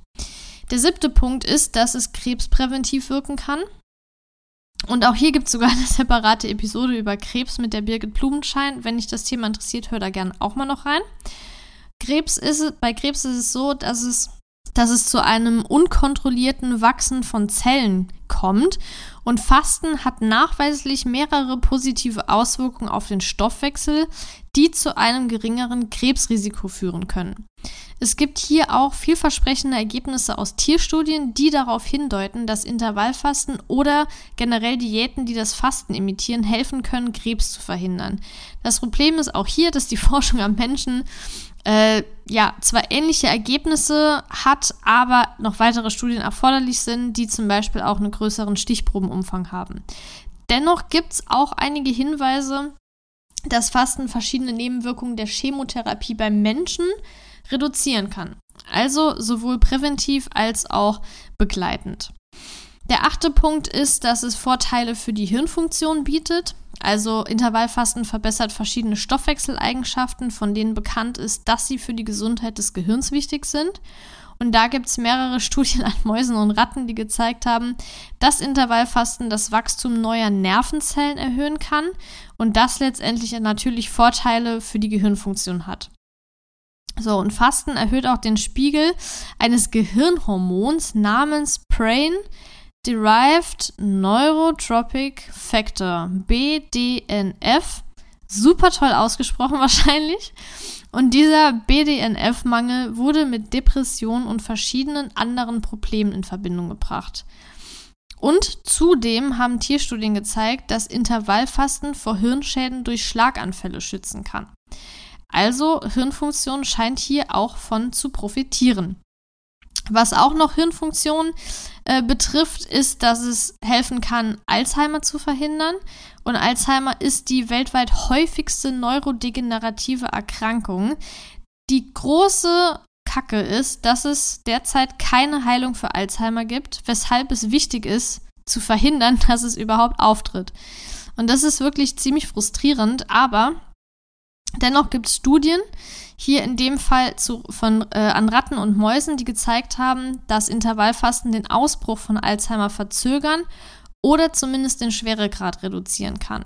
Der siebte Punkt ist, dass es krebspräventiv wirken kann. Und auch hier gibt es sogar eine separate Episode über Krebs mit der Birgit Blumenschein. Wenn dich das Thema interessiert, hör da gerne auch mal noch rein. Krebs ist, bei Krebs ist es so, dass es, dass es zu einem unkontrollierten Wachsen von Zellen kommt. Und Fasten hat nachweislich mehrere positive Auswirkungen auf den Stoffwechsel, die zu einem geringeren Krebsrisiko führen können. Es gibt hier auch vielversprechende Ergebnisse aus Tierstudien, die darauf hindeuten, dass Intervallfasten oder generell Diäten, die das Fasten imitieren, helfen können, Krebs zu verhindern. Das Problem ist auch hier, dass die Forschung am Menschen äh, ja zwar ähnliche Ergebnisse hat, aber noch weitere Studien erforderlich sind, die zum Beispiel auch einen größeren Stichprobenumfang haben. Dennoch gibt es auch einige Hinweise, dass Fasten verschiedene Nebenwirkungen der Chemotherapie beim Menschen reduzieren kann. Also sowohl präventiv als auch begleitend. Der achte Punkt ist, dass es Vorteile für die Hirnfunktion bietet. Also Intervallfasten verbessert verschiedene Stoffwechseleigenschaften, von denen bekannt ist, dass sie für die Gesundheit des Gehirns wichtig sind. Und da gibt es mehrere Studien an Mäusen und Ratten, die gezeigt haben, dass Intervallfasten das Wachstum neuer Nervenzellen erhöhen kann und das letztendlich natürlich Vorteile für die Gehirnfunktion hat. So, und Fasten erhöht auch den Spiegel eines Gehirnhormons namens Brain Derived Neurotropic Factor, BDNF. Super toll ausgesprochen wahrscheinlich. Und dieser BDNF-Mangel wurde mit Depressionen und verschiedenen anderen Problemen in Verbindung gebracht. Und zudem haben Tierstudien gezeigt, dass Intervallfasten vor Hirnschäden durch Schlaganfälle schützen kann. Also Hirnfunktion scheint hier auch von zu profitieren. Was auch noch Hirnfunktion äh, betrifft, ist, dass es helfen kann, Alzheimer zu verhindern. Und Alzheimer ist die weltweit häufigste neurodegenerative Erkrankung. Die große Kacke ist, dass es derzeit keine Heilung für Alzheimer gibt, weshalb es wichtig ist, zu verhindern, dass es überhaupt auftritt. Und das ist wirklich ziemlich frustrierend, aber dennoch gibt es Studien, hier in dem Fall zu, von, äh, an Ratten und Mäusen, die gezeigt haben, dass Intervallfasten den Ausbruch von Alzheimer verzögern oder zumindest den Schweregrad reduzieren kann.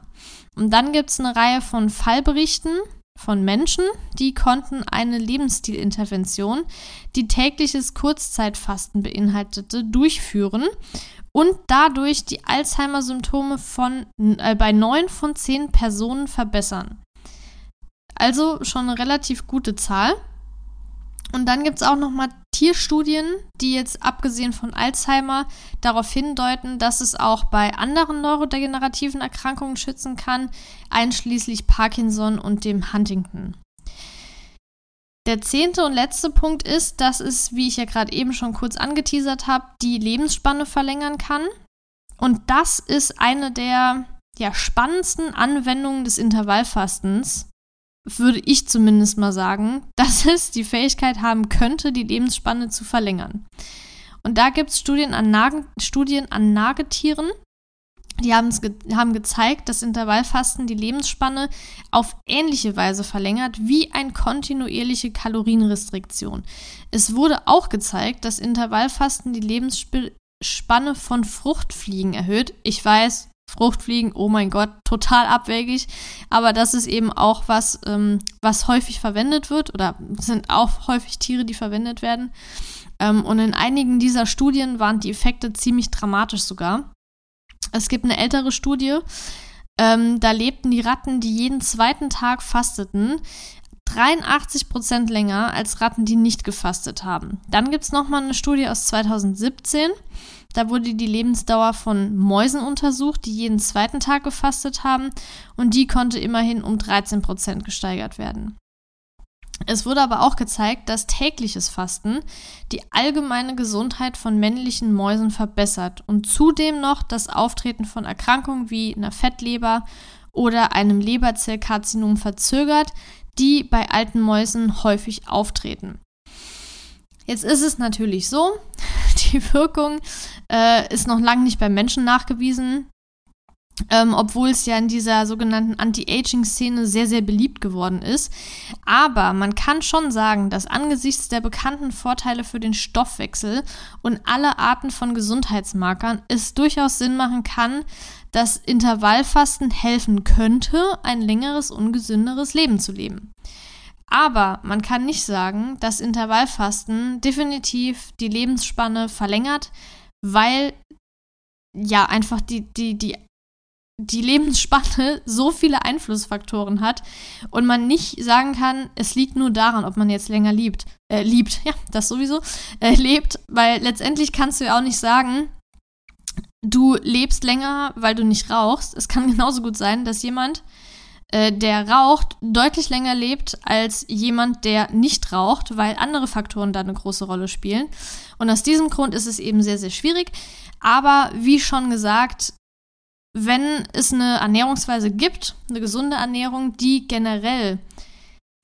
Und dann gibt es eine Reihe von Fallberichten von Menschen, die konnten eine Lebensstilintervention, die tägliches Kurzzeitfasten beinhaltete, durchführen und dadurch die Alzheimer-Symptome äh, bei neun von zehn Personen verbessern. Also schon eine relativ gute Zahl. Und dann gibt es auch nochmal Tierstudien, die jetzt abgesehen von Alzheimer darauf hindeuten, dass es auch bei anderen neurodegenerativen Erkrankungen schützen kann, einschließlich Parkinson und dem Huntington. Der zehnte und letzte Punkt ist, dass es, wie ich ja gerade eben schon kurz angeteasert habe, die Lebensspanne verlängern kann. Und das ist eine der ja, spannendsten Anwendungen des Intervallfastens, würde ich zumindest mal sagen, dass es die Fähigkeit haben könnte, die Lebensspanne zu verlängern. Und da gibt es Studien Studien an Nagetieren, die ge haben gezeigt, dass Intervallfasten die Lebensspanne auf ähnliche Weise verlängert wie eine kontinuierliche Kalorienrestriktion. Es wurde auch gezeigt, dass Intervallfasten die Lebensspanne von Fruchtfliegen erhöht. Ich weiß, Fruchtfliegen, oh mein Gott, total abwegig. Aber das ist eben auch was, ähm, was häufig verwendet wird oder sind auch häufig Tiere, die verwendet werden. Ähm, und in einigen dieser Studien waren die Effekte ziemlich dramatisch sogar. Es gibt eine ältere Studie, ähm, da lebten die Ratten, die jeden zweiten Tag fasteten, 83 Prozent länger als Ratten, die nicht gefastet haben. Dann gibt es nochmal eine Studie aus 2017. Da wurde die Lebensdauer von Mäusen untersucht, die jeden zweiten Tag gefastet haben und die konnte immerhin um 13 Prozent gesteigert werden. Es wurde aber auch gezeigt, dass tägliches Fasten die allgemeine Gesundheit von männlichen Mäusen verbessert und zudem noch das Auftreten von Erkrankungen wie einer Fettleber oder einem Leberzellkarzinom verzögert, die bei alten Mäusen häufig auftreten. Jetzt ist es natürlich so, die Wirkung äh, ist noch lange nicht beim Menschen nachgewiesen, ähm, obwohl es ja in dieser sogenannten Anti-Aging-Szene sehr, sehr beliebt geworden ist. Aber man kann schon sagen, dass angesichts der bekannten Vorteile für den Stoffwechsel und alle Arten von Gesundheitsmarkern es durchaus Sinn machen kann, dass Intervallfasten helfen könnte, ein längeres, ungesünderes Leben zu leben. Aber man kann nicht sagen, dass Intervallfasten definitiv die Lebensspanne verlängert, weil ja einfach die, die, die, die Lebensspanne so viele Einflussfaktoren hat und man nicht sagen kann, es liegt nur daran, ob man jetzt länger liebt, äh, liebt, ja, das sowieso, äh, lebt, weil letztendlich kannst du ja auch nicht sagen, du lebst länger, weil du nicht rauchst. Es kann genauso gut sein, dass jemand äh, der raucht, deutlich länger lebt als jemand, der nicht raucht, weil andere Faktoren da eine große Rolle spielen. Und aus diesem Grund ist es eben sehr, sehr schwierig. Aber wie schon gesagt, wenn es eine Ernährungsweise gibt, eine gesunde Ernährung, die generell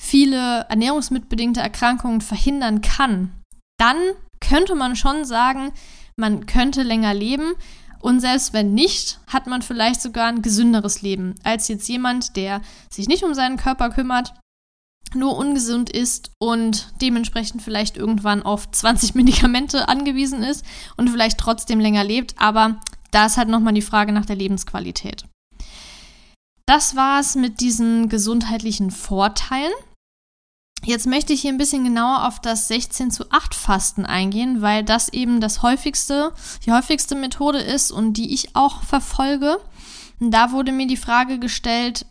viele ernährungsmitbedingte Erkrankungen verhindern kann, dann könnte man schon sagen, man könnte länger leben. Und selbst wenn nicht, hat man vielleicht sogar ein gesünderes Leben als jetzt jemand, der sich nicht um seinen Körper kümmert, nur ungesund ist und dementsprechend vielleicht irgendwann auf 20 Medikamente angewiesen ist und vielleicht trotzdem länger lebt. Aber da ist halt nochmal die Frage nach der Lebensqualität. Das war es mit diesen gesundheitlichen Vorteilen. Jetzt möchte ich hier ein bisschen genauer auf das 16 zu 8 Fasten eingehen, weil das eben das häufigste, die häufigste Methode ist und die ich auch verfolge. Da wurde mir die Frage gestellt,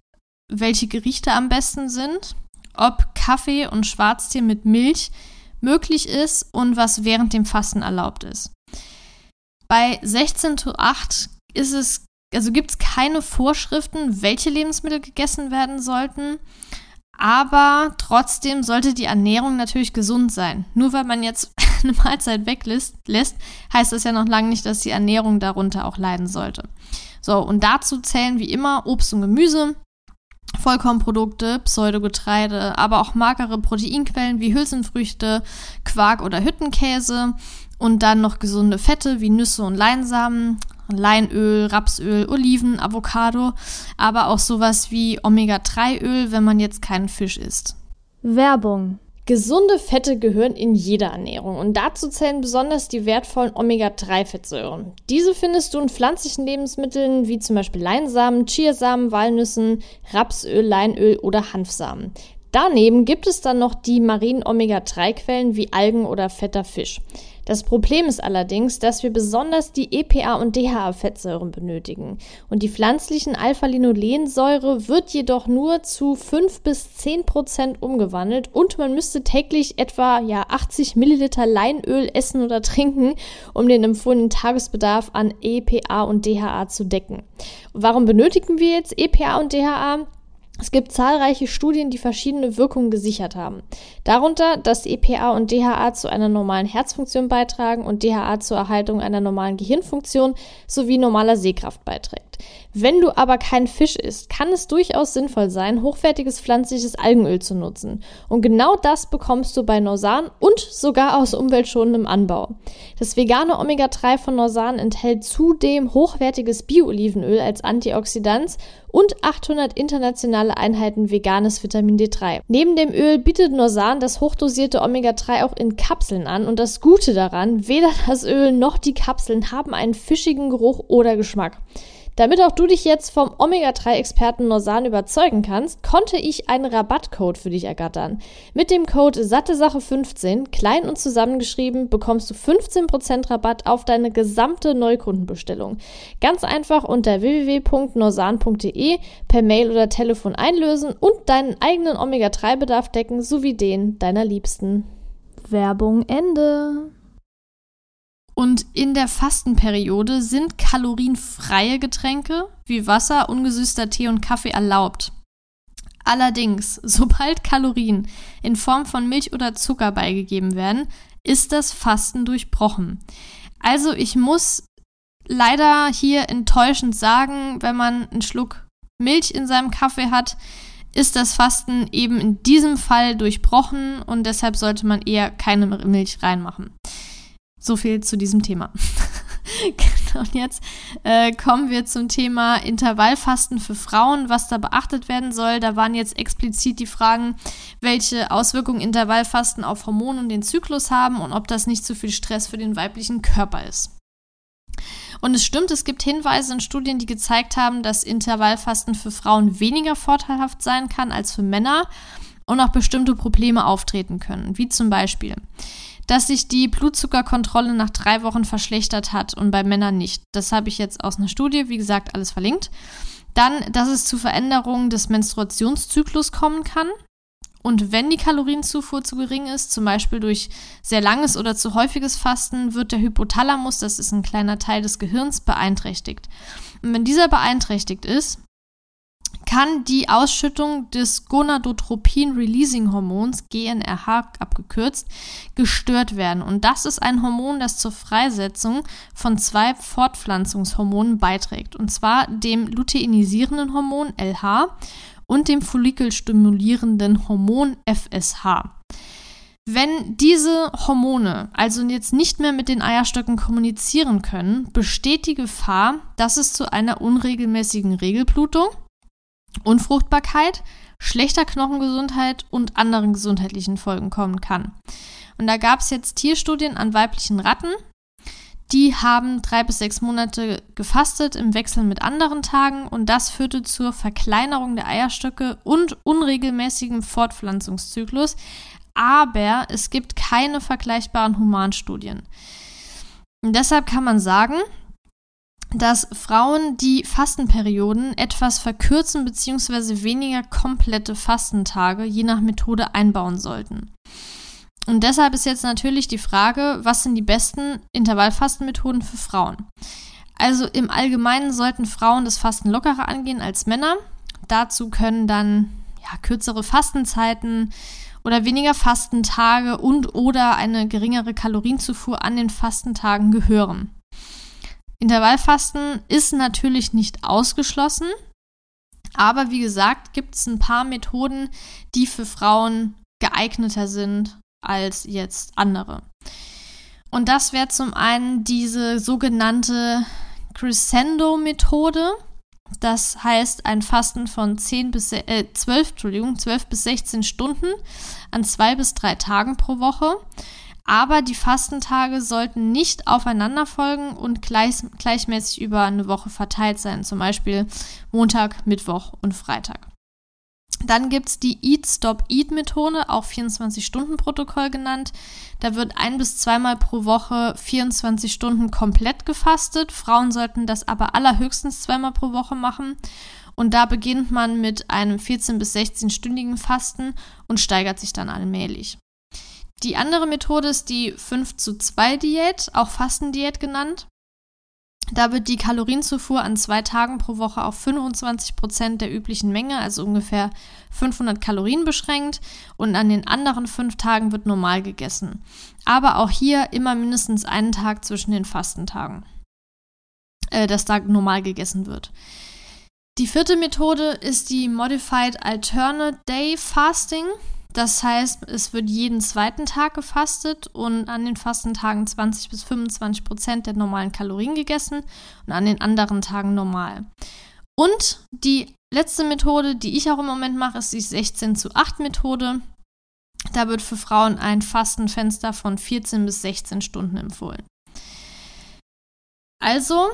welche Gerichte am besten sind, ob Kaffee und Schwarztee mit Milch möglich ist und was während dem Fasten erlaubt ist. Bei 16 zu 8 ist es, also gibt es keine Vorschriften, welche Lebensmittel gegessen werden sollten aber trotzdem sollte die Ernährung natürlich gesund sein. Nur weil man jetzt eine Mahlzeit weglässt, heißt das ja noch lange nicht, dass die Ernährung darunter auch leiden sollte. So, und dazu zählen wie immer Obst und Gemüse, Vollkornprodukte, Pseudogetreide, aber auch magere Proteinquellen wie Hülsenfrüchte, Quark oder Hüttenkäse und dann noch gesunde Fette wie Nüsse und Leinsamen, Leinöl, Rapsöl, Oliven, Avocado, aber auch sowas wie Omega-3-Öl, wenn man jetzt keinen Fisch isst. Werbung. Gesunde Fette gehören in jeder Ernährung und dazu zählen besonders die wertvollen Omega-3-Fettsäuren. Diese findest du in pflanzlichen Lebensmitteln wie zum Beispiel Leinsamen, Chiasamen, Walnüssen, Rapsöl, Leinöl oder Hanfsamen. Daneben gibt es dann noch die marinen Omega-3-Quellen wie Algen oder fetter Fisch. Das Problem ist allerdings, dass wir besonders die EPA und DHA-Fettsäuren benötigen. Und die pflanzlichen Alpha-Linolensäure wird jedoch nur zu 5 bis 10 Prozent umgewandelt und man müsste täglich etwa ja, 80 Milliliter Leinöl essen oder trinken, um den empfohlenen Tagesbedarf an EPA und DHA zu decken. warum benötigen wir jetzt EPA und DHA? Es gibt zahlreiche Studien, die verschiedene Wirkungen gesichert haben. Darunter, dass EPA und DHA zu einer normalen Herzfunktion beitragen und DHA zur Erhaltung einer normalen Gehirnfunktion sowie normaler Sehkraft beiträgt. Wenn du aber kein Fisch isst, kann es durchaus sinnvoll sein, hochwertiges pflanzliches Algenöl zu nutzen. Und genau das bekommst du bei Norsan und sogar aus umweltschonendem Anbau. Das vegane Omega-3 von Norsan enthält zudem hochwertiges Bio-Olivenöl als Antioxidant und 800 internationale Einheiten veganes Vitamin D3. Neben dem Öl bietet Norsan das hochdosierte Omega-3 auch in Kapseln an und das Gute daran, weder das Öl noch die Kapseln haben einen fischigen Geruch oder Geschmack. Damit auch du dich jetzt vom Omega-3-Experten Norsan überzeugen kannst, konnte ich einen Rabattcode für dich ergattern. Mit dem Code SatteSache15, klein und zusammengeschrieben, bekommst du 15% Rabatt auf deine gesamte Neukundenbestellung. Ganz einfach unter www.norsan.de per Mail oder Telefon einlösen und deinen eigenen Omega-3-Bedarf decken sowie den deiner Liebsten. Werbung Ende. Und in der Fastenperiode sind kalorienfreie Getränke wie Wasser, ungesüßter Tee und Kaffee erlaubt. Allerdings, sobald Kalorien in Form von Milch oder Zucker beigegeben werden, ist das Fasten durchbrochen. Also ich muss leider hier enttäuschend sagen, wenn man einen Schluck Milch in seinem Kaffee hat, ist das Fasten eben in diesem Fall durchbrochen und deshalb sollte man eher keine Milch reinmachen. So viel zu diesem Thema. Genau, und jetzt äh, kommen wir zum Thema Intervallfasten für Frauen, was da beachtet werden soll. Da waren jetzt explizit die Fragen, welche Auswirkungen Intervallfasten auf Hormone und den Zyklus haben und ob das nicht zu viel Stress für den weiblichen Körper ist. Und es stimmt, es gibt Hinweise in Studien, die gezeigt haben, dass Intervallfasten für Frauen weniger vorteilhaft sein kann als für Männer und auch bestimmte Probleme auftreten können, wie zum Beispiel dass sich die Blutzuckerkontrolle nach drei Wochen verschlechtert hat und bei Männern nicht. Das habe ich jetzt aus einer Studie, wie gesagt, alles verlinkt. Dann, dass es zu Veränderungen des Menstruationszyklus kommen kann. Und wenn die Kalorienzufuhr zu gering ist, zum Beispiel durch sehr langes oder zu häufiges Fasten, wird der Hypothalamus, das ist ein kleiner Teil des Gehirns, beeinträchtigt. Und wenn dieser beeinträchtigt ist, kann die Ausschüttung des Gonadotropin-Releasing-Hormons, GNRH abgekürzt, gestört werden. Und das ist ein Hormon, das zur Freisetzung von zwei Fortpflanzungshormonen beiträgt. Und zwar dem luteinisierenden Hormon LH und dem follikelstimulierenden Hormon FSH. Wenn diese Hormone also jetzt nicht mehr mit den Eierstöcken kommunizieren können, besteht die Gefahr, dass es zu einer unregelmäßigen Regelblutung, Unfruchtbarkeit, schlechter Knochengesundheit und anderen gesundheitlichen Folgen kommen kann. Und da gab es jetzt Tierstudien an weiblichen Ratten. Die haben drei bis sechs Monate gefastet im Wechsel mit anderen Tagen und das führte zur Verkleinerung der Eierstöcke und unregelmäßigem Fortpflanzungszyklus. Aber es gibt keine vergleichbaren Humanstudien. Und deshalb kann man sagen, dass Frauen die Fastenperioden etwas verkürzen bzw. weniger komplette Fastentage je nach Methode einbauen sollten. Und deshalb ist jetzt natürlich die Frage, was sind die besten Intervallfastenmethoden für Frauen? Also im Allgemeinen sollten Frauen das Fasten lockerer angehen als Männer. Dazu können dann ja, kürzere Fastenzeiten oder weniger Fastentage und oder eine geringere Kalorienzufuhr an den Fastentagen gehören. Intervallfasten ist natürlich nicht ausgeschlossen, aber wie gesagt, gibt es ein paar Methoden, die für Frauen geeigneter sind als jetzt andere. Und das wäre zum einen diese sogenannte Crescendo-Methode. Das heißt ein Fasten von 10 bis äh, 12, Entschuldigung, 12 bis 16 Stunden an zwei bis drei Tagen pro Woche. Aber die Fastentage sollten nicht aufeinander folgen und gleich, gleichmäßig über eine Woche verteilt sein, zum Beispiel Montag, Mittwoch und Freitag. Dann gibt es die Eat-Stop-Eat-Methode, auch 24-Stunden-Protokoll genannt. Da wird ein bis zweimal pro Woche 24 Stunden komplett gefastet. Frauen sollten das aber allerhöchstens zweimal pro Woche machen. Und da beginnt man mit einem 14- bis 16-stündigen Fasten und steigert sich dann allmählich. Die andere Methode ist die 5 zu 2 Diät, auch Fastendiät genannt. Da wird die Kalorienzufuhr an zwei Tagen pro Woche auf 25 Prozent der üblichen Menge, also ungefähr 500 Kalorien beschränkt und an den anderen fünf Tagen wird normal gegessen. Aber auch hier immer mindestens einen Tag zwischen den Fastentagen, äh, dass da normal gegessen wird. Die vierte Methode ist die Modified Alternate Day Fasting. Das heißt, es wird jeden zweiten Tag gefastet und an den Fastentagen 20 bis 25 Prozent der normalen Kalorien gegessen und an den anderen Tagen normal. Und die letzte Methode, die ich auch im Moment mache, ist die 16 zu 8 Methode. Da wird für Frauen ein Fastenfenster von 14 bis 16 Stunden empfohlen. Also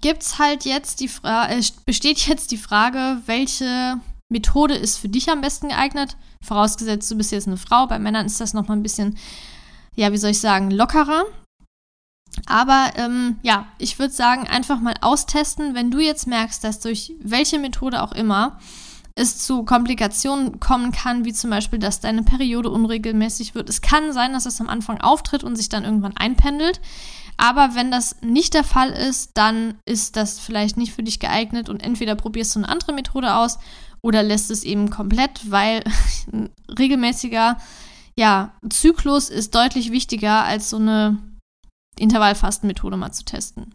gibt's halt jetzt die Fra äh, besteht jetzt die Frage, welche Methode ist für dich am besten geeignet? Vorausgesetzt, du bist jetzt eine Frau. Bei Männern ist das nochmal ein bisschen, ja, wie soll ich sagen, lockerer. Aber ähm, ja, ich würde sagen, einfach mal austesten, wenn du jetzt merkst, dass durch welche Methode auch immer es zu Komplikationen kommen kann, wie zum Beispiel, dass deine Periode unregelmäßig wird. Es kann sein, dass es am Anfang auftritt und sich dann irgendwann einpendelt. Aber wenn das nicht der Fall ist, dann ist das vielleicht nicht für dich geeignet und entweder probierst du eine andere Methode aus oder lässt es eben komplett, weil ein regelmäßiger ja, Zyklus ist deutlich wichtiger als so eine Intervallfastenmethode mal zu testen.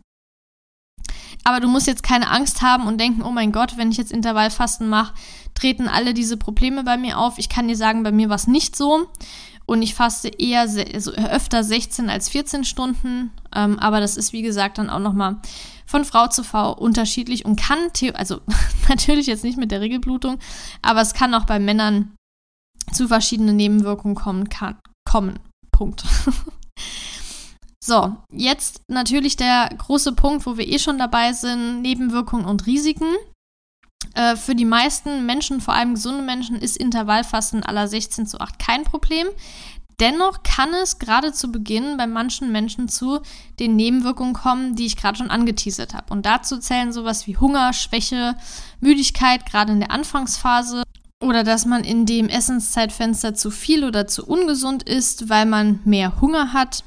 Aber du musst jetzt keine Angst haben und denken, oh mein Gott, wenn ich jetzt Intervallfasten mache, treten alle diese Probleme bei mir auf. Ich kann dir sagen, bei mir war es nicht so. Und ich faste eher also öfter 16 als 14 Stunden. Ähm, aber das ist, wie gesagt, dann auch nochmal von Frau zu Frau unterschiedlich und kann, also natürlich jetzt nicht mit der Regelblutung, aber es kann auch bei Männern zu verschiedenen Nebenwirkungen kommen. Kann, kommen. Punkt. so, jetzt natürlich der große Punkt, wo wir eh schon dabei sind, Nebenwirkungen und Risiken. Äh, für die meisten Menschen, vor allem gesunde Menschen, ist Intervallfasten aller 16 zu 8 kein Problem. Dennoch kann es gerade zu Beginn bei manchen Menschen zu den Nebenwirkungen kommen, die ich gerade schon angeteasert habe. Und dazu zählen sowas wie Hunger, Schwäche, Müdigkeit, gerade in der Anfangsphase. Oder dass man in dem Essenszeitfenster zu viel oder zu ungesund ist, weil man mehr Hunger hat.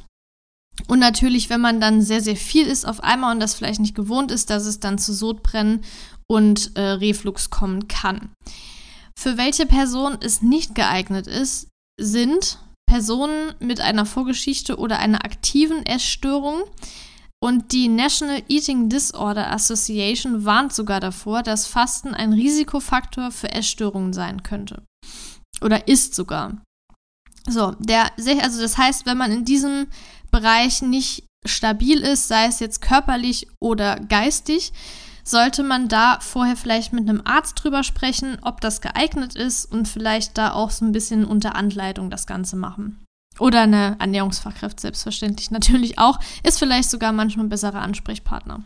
Und natürlich, wenn man dann sehr, sehr viel isst auf einmal und das vielleicht nicht gewohnt ist, dass es dann zu Sodbrennen und äh, Reflux kommen kann. Für welche Person es nicht geeignet ist, sind Personen mit einer Vorgeschichte oder einer aktiven Essstörung. Und die National Eating Disorder Association warnt sogar davor, dass Fasten ein Risikofaktor für Essstörungen sein könnte. Oder ist sogar. So, der, also das heißt, wenn man in diesem Bereich nicht stabil ist, sei es jetzt körperlich oder geistig, sollte man da vorher vielleicht mit einem Arzt drüber sprechen, ob das geeignet ist und vielleicht da auch so ein bisschen unter Anleitung das Ganze machen. Oder eine Ernährungsfachkraft selbstverständlich natürlich auch, ist vielleicht sogar manchmal ein besserer Ansprechpartner.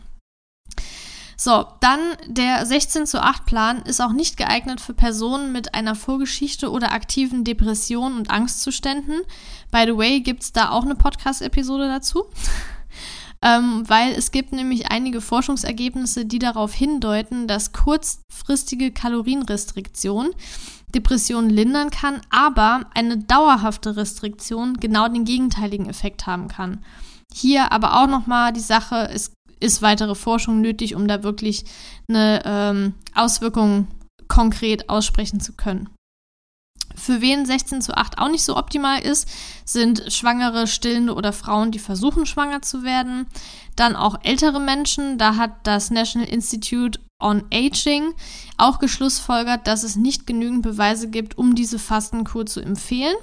So, dann der 16 zu 8 Plan ist auch nicht geeignet für Personen mit einer Vorgeschichte oder aktiven Depressionen und Angstzuständen. By the way, gibt es da auch eine Podcast-Episode dazu ähm, weil es gibt nämlich einige Forschungsergebnisse, die darauf hindeuten, dass kurzfristige Kalorienrestriktion Depressionen lindern kann, aber eine dauerhafte Restriktion genau den gegenteiligen Effekt haben kann. Hier aber auch nochmal die Sache, es ist weitere Forschung nötig, um da wirklich eine ähm, Auswirkung konkret aussprechen zu können. Für wen 16 zu 8 auch nicht so optimal ist, sind Schwangere, Stillende oder Frauen, die versuchen, schwanger zu werden. Dann auch ältere Menschen. Da hat das National Institute on Aging auch geschlussfolgert, dass es nicht genügend Beweise gibt, um diese Fastenkur zu empfehlen.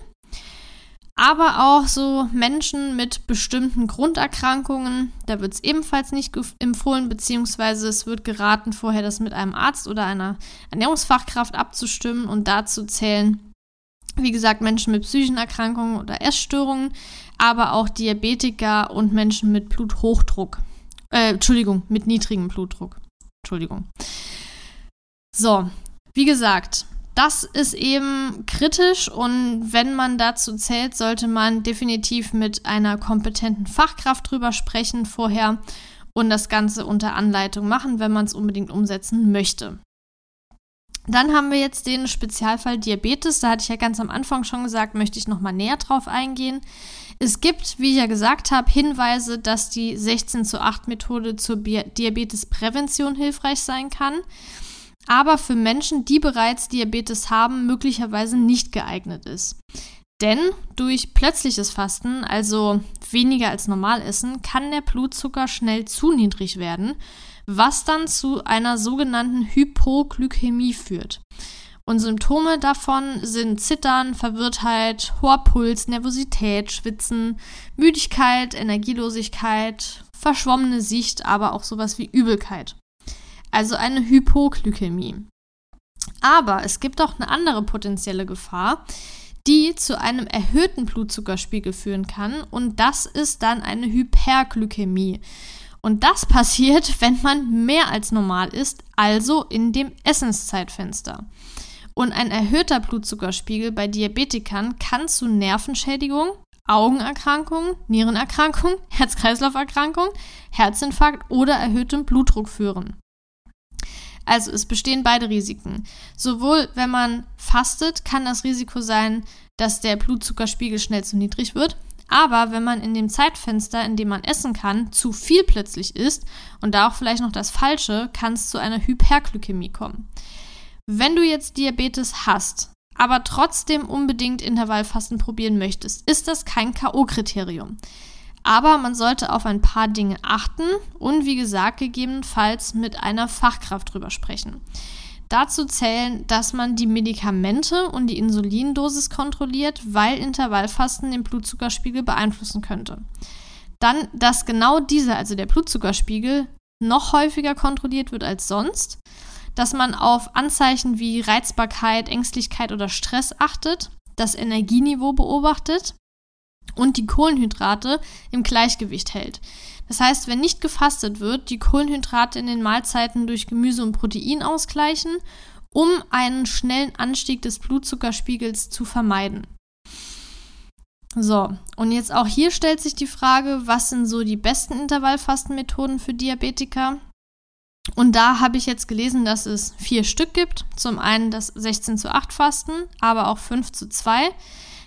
Aber auch so Menschen mit bestimmten Grunderkrankungen, da wird es ebenfalls nicht empfohlen, beziehungsweise es wird geraten, vorher das mit einem Arzt oder einer Ernährungsfachkraft abzustimmen und dazu zählen wie gesagt, Menschen mit psychischen Erkrankungen oder Essstörungen, aber auch Diabetiker und Menschen mit Bluthochdruck. Äh, Entschuldigung, mit niedrigem Blutdruck. Entschuldigung. So, wie gesagt, das ist eben kritisch und wenn man dazu zählt, sollte man definitiv mit einer kompetenten Fachkraft drüber sprechen vorher und das Ganze unter Anleitung machen, wenn man es unbedingt umsetzen möchte. Dann haben wir jetzt den Spezialfall Diabetes. Da hatte ich ja ganz am Anfang schon gesagt, möchte ich nochmal näher drauf eingehen. Es gibt, wie ich ja gesagt habe, Hinweise, dass die 16 zu 8 Methode zur Diabetesprävention hilfreich sein kann, aber für Menschen, die bereits Diabetes haben, möglicherweise nicht geeignet ist. Denn durch plötzliches Fasten, also weniger als normal essen, kann der Blutzucker schnell zu niedrig werden was dann zu einer sogenannten Hypoglykämie führt. Und Symptome davon sind Zittern, Verwirrtheit, hoher Puls, Nervosität, Schwitzen, Müdigkeit, Energielosigkeit, verschwommene Sicht, aber auch sowas wie Übelkeit. Also eine Hypoglykämie. Aber es gibt auch eine andere potenzielle Gefahr, die zu einem erhöhten Blutzuckerspiegel führen kann und das ist dann eine Hyperglykämie. Und das passiert, wenn man mehr als normal isst, also in dem Essenszeitfenster. Und ein erhöhter Blutzuckerspiegel bei Diabetikern kann zu Nervenschädigung, Augenerkrankungen, Nierenerkrankung, Herz-Kreislauf-Erkrankung, Herzinfarkt oder erhöhtem Blutdruck führen. Also es bestehen beide Risiken. Sowohl wenn man fastet, kann das Risiko sein, dass der Blutzuckerspiegel schnell zu niedrig wird, aber wenn man in dem Zeitfenster, in dem man essen kann, zu viel plötzlich isst und da auch vielleicht noch das Falsche, kann es zu einer Hyperglykämie kommen. Wenn du jetzt Diabetes hast, aber trotzdem unbedingt Intervallfasten probieren möchtest, ist das kein K.O.-Kriterium. Aber man sollte auf ein paar Dinge achten und wie gesagt gegebenenfalls mit einer Fachkraft drüber sprechen. Dazu zählen, dass man die Medikamente und die Insulindosis kontrolliert, weil Intervallfasten den Blutzuckerspiegel beeinflussen könnte. Dann, dass genau dieser, also der Blutzuckerspiegel, noch häufiger kontrolliert wird als sonst. Dass man auf Anzeichen wie Reizbarkeit, Ängstlichkeit oder Stress achtet, das Energieniveau beobachtet und die Kohlenhydrate im Gleichgewicht hält. Das heißt, wenn nicht gefastet wird, die Kohlenhydrate in den Mahlzeiten durch Gemüse und Protein ausgleichen, um einen schnellen Anstieg des Blutzuckerspiegels zu vermeiden. So, und jetzt auch hier stellt sich die Frage, was sind so die besten Intervallfastenmethoden für Diabetiker? Und da habe ich jetzt gelesen, dass es vier Stück gibt. Zum einen das 16 zu 8 Fasten, aber auch 5 zu 2,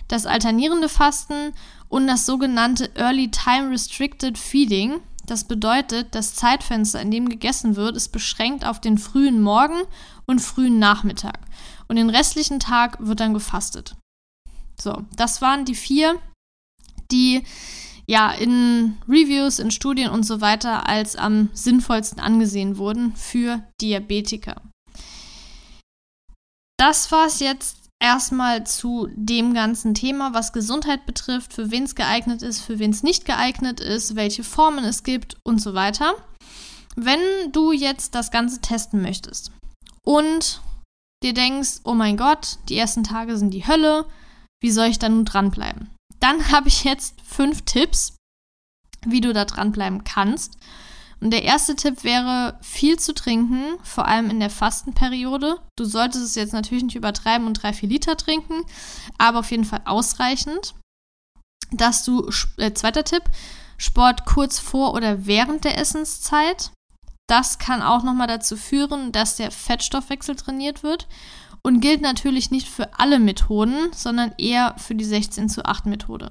das alternierende Fasten und das sogenannte Early Time Restricted Feeding. Das bedeutet, das Zeitfenster, in dem gegessen wird, ist beschränkt auf den frühen Morgen und frühen Nachmittag. Und den restlichen Tag wird dann gefastet. So, das waren die vier, die ja in Reviews, in Studien und so weiter als am sinnvollsten angesehen wurden für Diabetiker. Das war es jetzt erstmal zu dem ganzen Thema, was Gesundheit betrifft, für wen es geeignet ist, für wen es nicht geeignet ist, welche Formen es gibt und so weiter. Wenn du jetzt das Ganze testen möchtest und dir denkst, oh mein Gott, die ersten Tage sind die Hölle, wie soll ich da nun dranbleiben? Dann habe ich jetzt fünf Tipps, wie du da dranbleiben kannst. Und der erste Tipp wäre, viel zu trinken, vor allem in der Fastenperiode. Du solltest es jetzt natürlich nicht übertreiben und drei, vier Liter trinken, aber auf jeden Fall ausreichend. Dass du, äh, zweiter Tipp, Sport kurz vor oder während der Essenszeit. Das kann auch nochmal dazu führen, dass der Fettstoffwechsel trainiert wird und gilt natürlich nicht für alle Methoden, sondern eher für die 16 zu 8 Methode.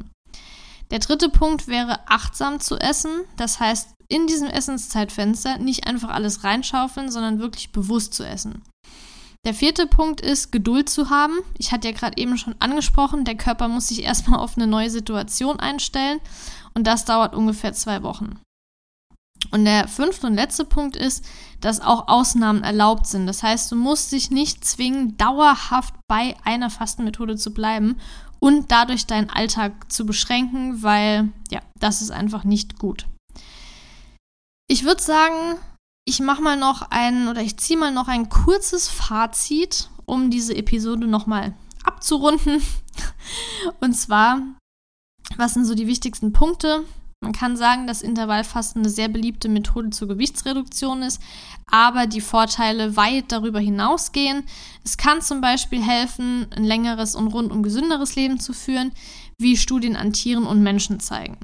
Der dritte Punkt wäre achtsam zu essen, das heißt in diesem Essenszeitfenster nicht einfach alles reinschaufeln, sondern wirklich bewusst zu essen. Der vierte Punkt ist, Geduld zu haben. Ich hatte ja gerade eben schon angesprochen, der Körper muss sich erstmal auf eine neue Situation einstellen und das dauert ungefähr zwei Wochen. Und der fünfte und letzte Punkt ist, dass auch Ausnahmen erlaubt sind. Das heißt, du musst dich nicht zwingen, dauerhaft bei einer Fastenmethode zu bleiben und dadurch deinen Alltag zu beschränken, weil ja, das ist einfach nicht gut. Ich würde sagen, ich mache mal noch ein oder ich ziehe mal noch ein kurzes Fazit, um diese Episode nochmal abzurunden. Und zwar, was sind so die wichtigsten Punkte? Man kann sagen, dass Intervallfasten eine sehr beliebte Methode zur Gewichtsreduktion ist, aber die Vorteile weit darüber hinausgehen. Es kann zum Beispiel helfen, ein längeres und rundum gesünderes Leben zu führen, wie Studien an Tieren und Menschen zeigen.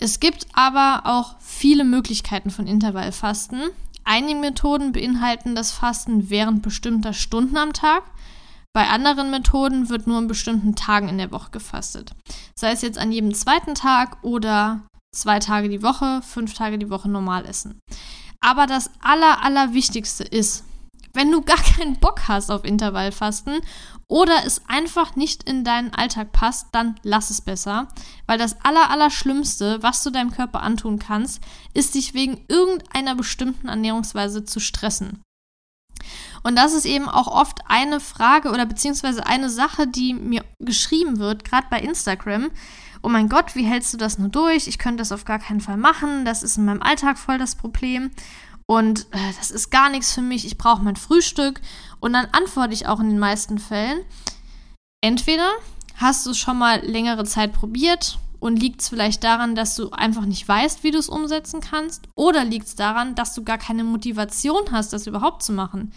Es gibt aber auch viele Möglichkeiten von Intervallfasten. Einige Methoden beinhalten das Fasten während bestimmter Stunden am Tag. Bei anderen Methoden wird nur an bestimmten Tagen in der Woche gefastet. Sei es jetzt an jedem zweiten Tag oder zwei Tage die Woche, fünf Tage die Woche normal essen. Aber das Aller, Allerwichtigste ist, wenn du gar keinen Bock hast auf Intervallfasten oder es einfach nicht in deinen Alltag passt, dann lass es besser. Weil das Aller, Allerschlimmste, was du deinem Körper antun kannst, ist dich wegen irgendeiner bestimmten Ernährungsweise zu stressen. Und das ist eben auch oft eine Frage oder beziehungsweise eine Sache, die mir geschrieben wird, gerade bei Instagram oh mein Gott, wie hältst du das nur durch? Ich könnte das auf gar keinen Fall machen. Das ist in meinem Alltag voll das Problem. Und äh, das ist gar nichts für mich. Ich brauche mein Frühstück. Und dann antworte ich auch in den meisten Fällen. Entweder hast du es schon mal längere Zeit probiert und liegt es vielleicht daran, dass du einfach nicht weißt, wie du es umsetzen kannst? Oder liegt es daran, dass du gar keine Motivation hast, das überhaupt zu machen?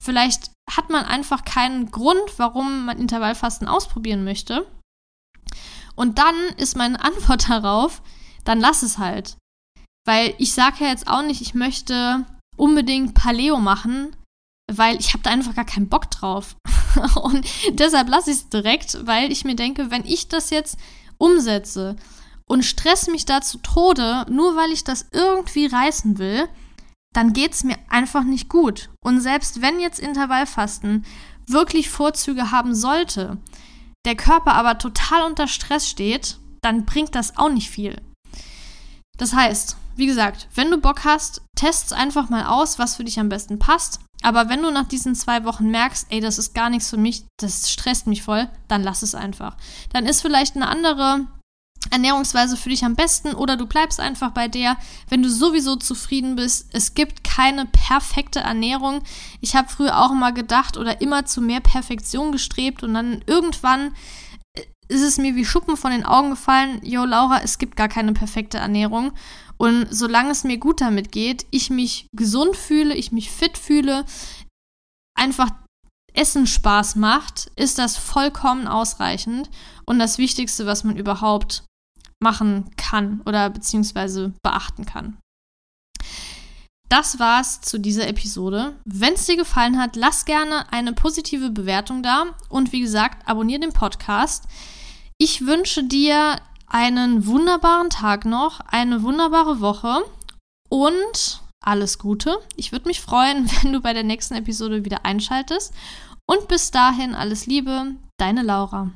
Vielleicht hat man einfach keinen Grund, warum man Intervallfasten ausprobieren möchte. Und dann ist meine Antwort darauf, dann lass es halt. Weil ich sage ja jetzt auch nicht, ich möchte unbedingt Paleo machen, weil ich habe da einfach gar keinen Bock drauf. und deshalb lasse ich es direkt, weil ich mir denke, wenn ich das jetzt umsetze und stress mich da zu Tode, nur weil ich das irgendwie reißen will, dann geht es mir einfach nicht gut. Und selbst wenn jetzt Intervallfasten wirklich Vorzüge haben sollte, der Körper aber total unter Stress steht, dann bringt das auch nicht viel. Das heißt, wie gesagt, wenn du Bock hast, test's einfach mal aus, was für dich am besten passt. Aber wenn du nach diesen zwei Wochen merkst, ey, das ist gar nichts für mich, das stresst mich voll, dann lass es einfach. Dann ist vielleicht eine andere Ernährungsweise für dich am besten oder du bleibst einfach bei der, wenn du sowieso zufrieden bist. Es gibt keine perfekte Ernährung. Ich habe früher auch immer gedacht oder immer zu mehr Perfektion gestrebt und dann irgendwann äh, ist es mir wie Schuppen von den Augen gefallen, yo Laura, es gibt gar keine perfekte Ernährung. Und solange es mir gut damit geht, ich mich gesund fühle, ich mich fit fühle, einfach Essen Spaß macht, ist das vollkommen ausreichend und das Wichtigste, was man überhaupt machen kann oder beziehungsweise beachten kann. Das war's zu dieser Episode. Wenn es dir gefallen hat, lass gerne eine positive Bewertung da und wie gesagt, abonniere den Podcast. Ich wünsche dir einen wunderbaren Tag noch, eine wunderbare Woche und alles Gute. Ich würde mich freuen, wenn du bei der nächsten Episode wieder einschaltest. Und bis dahin alles Liebe, deine Laura.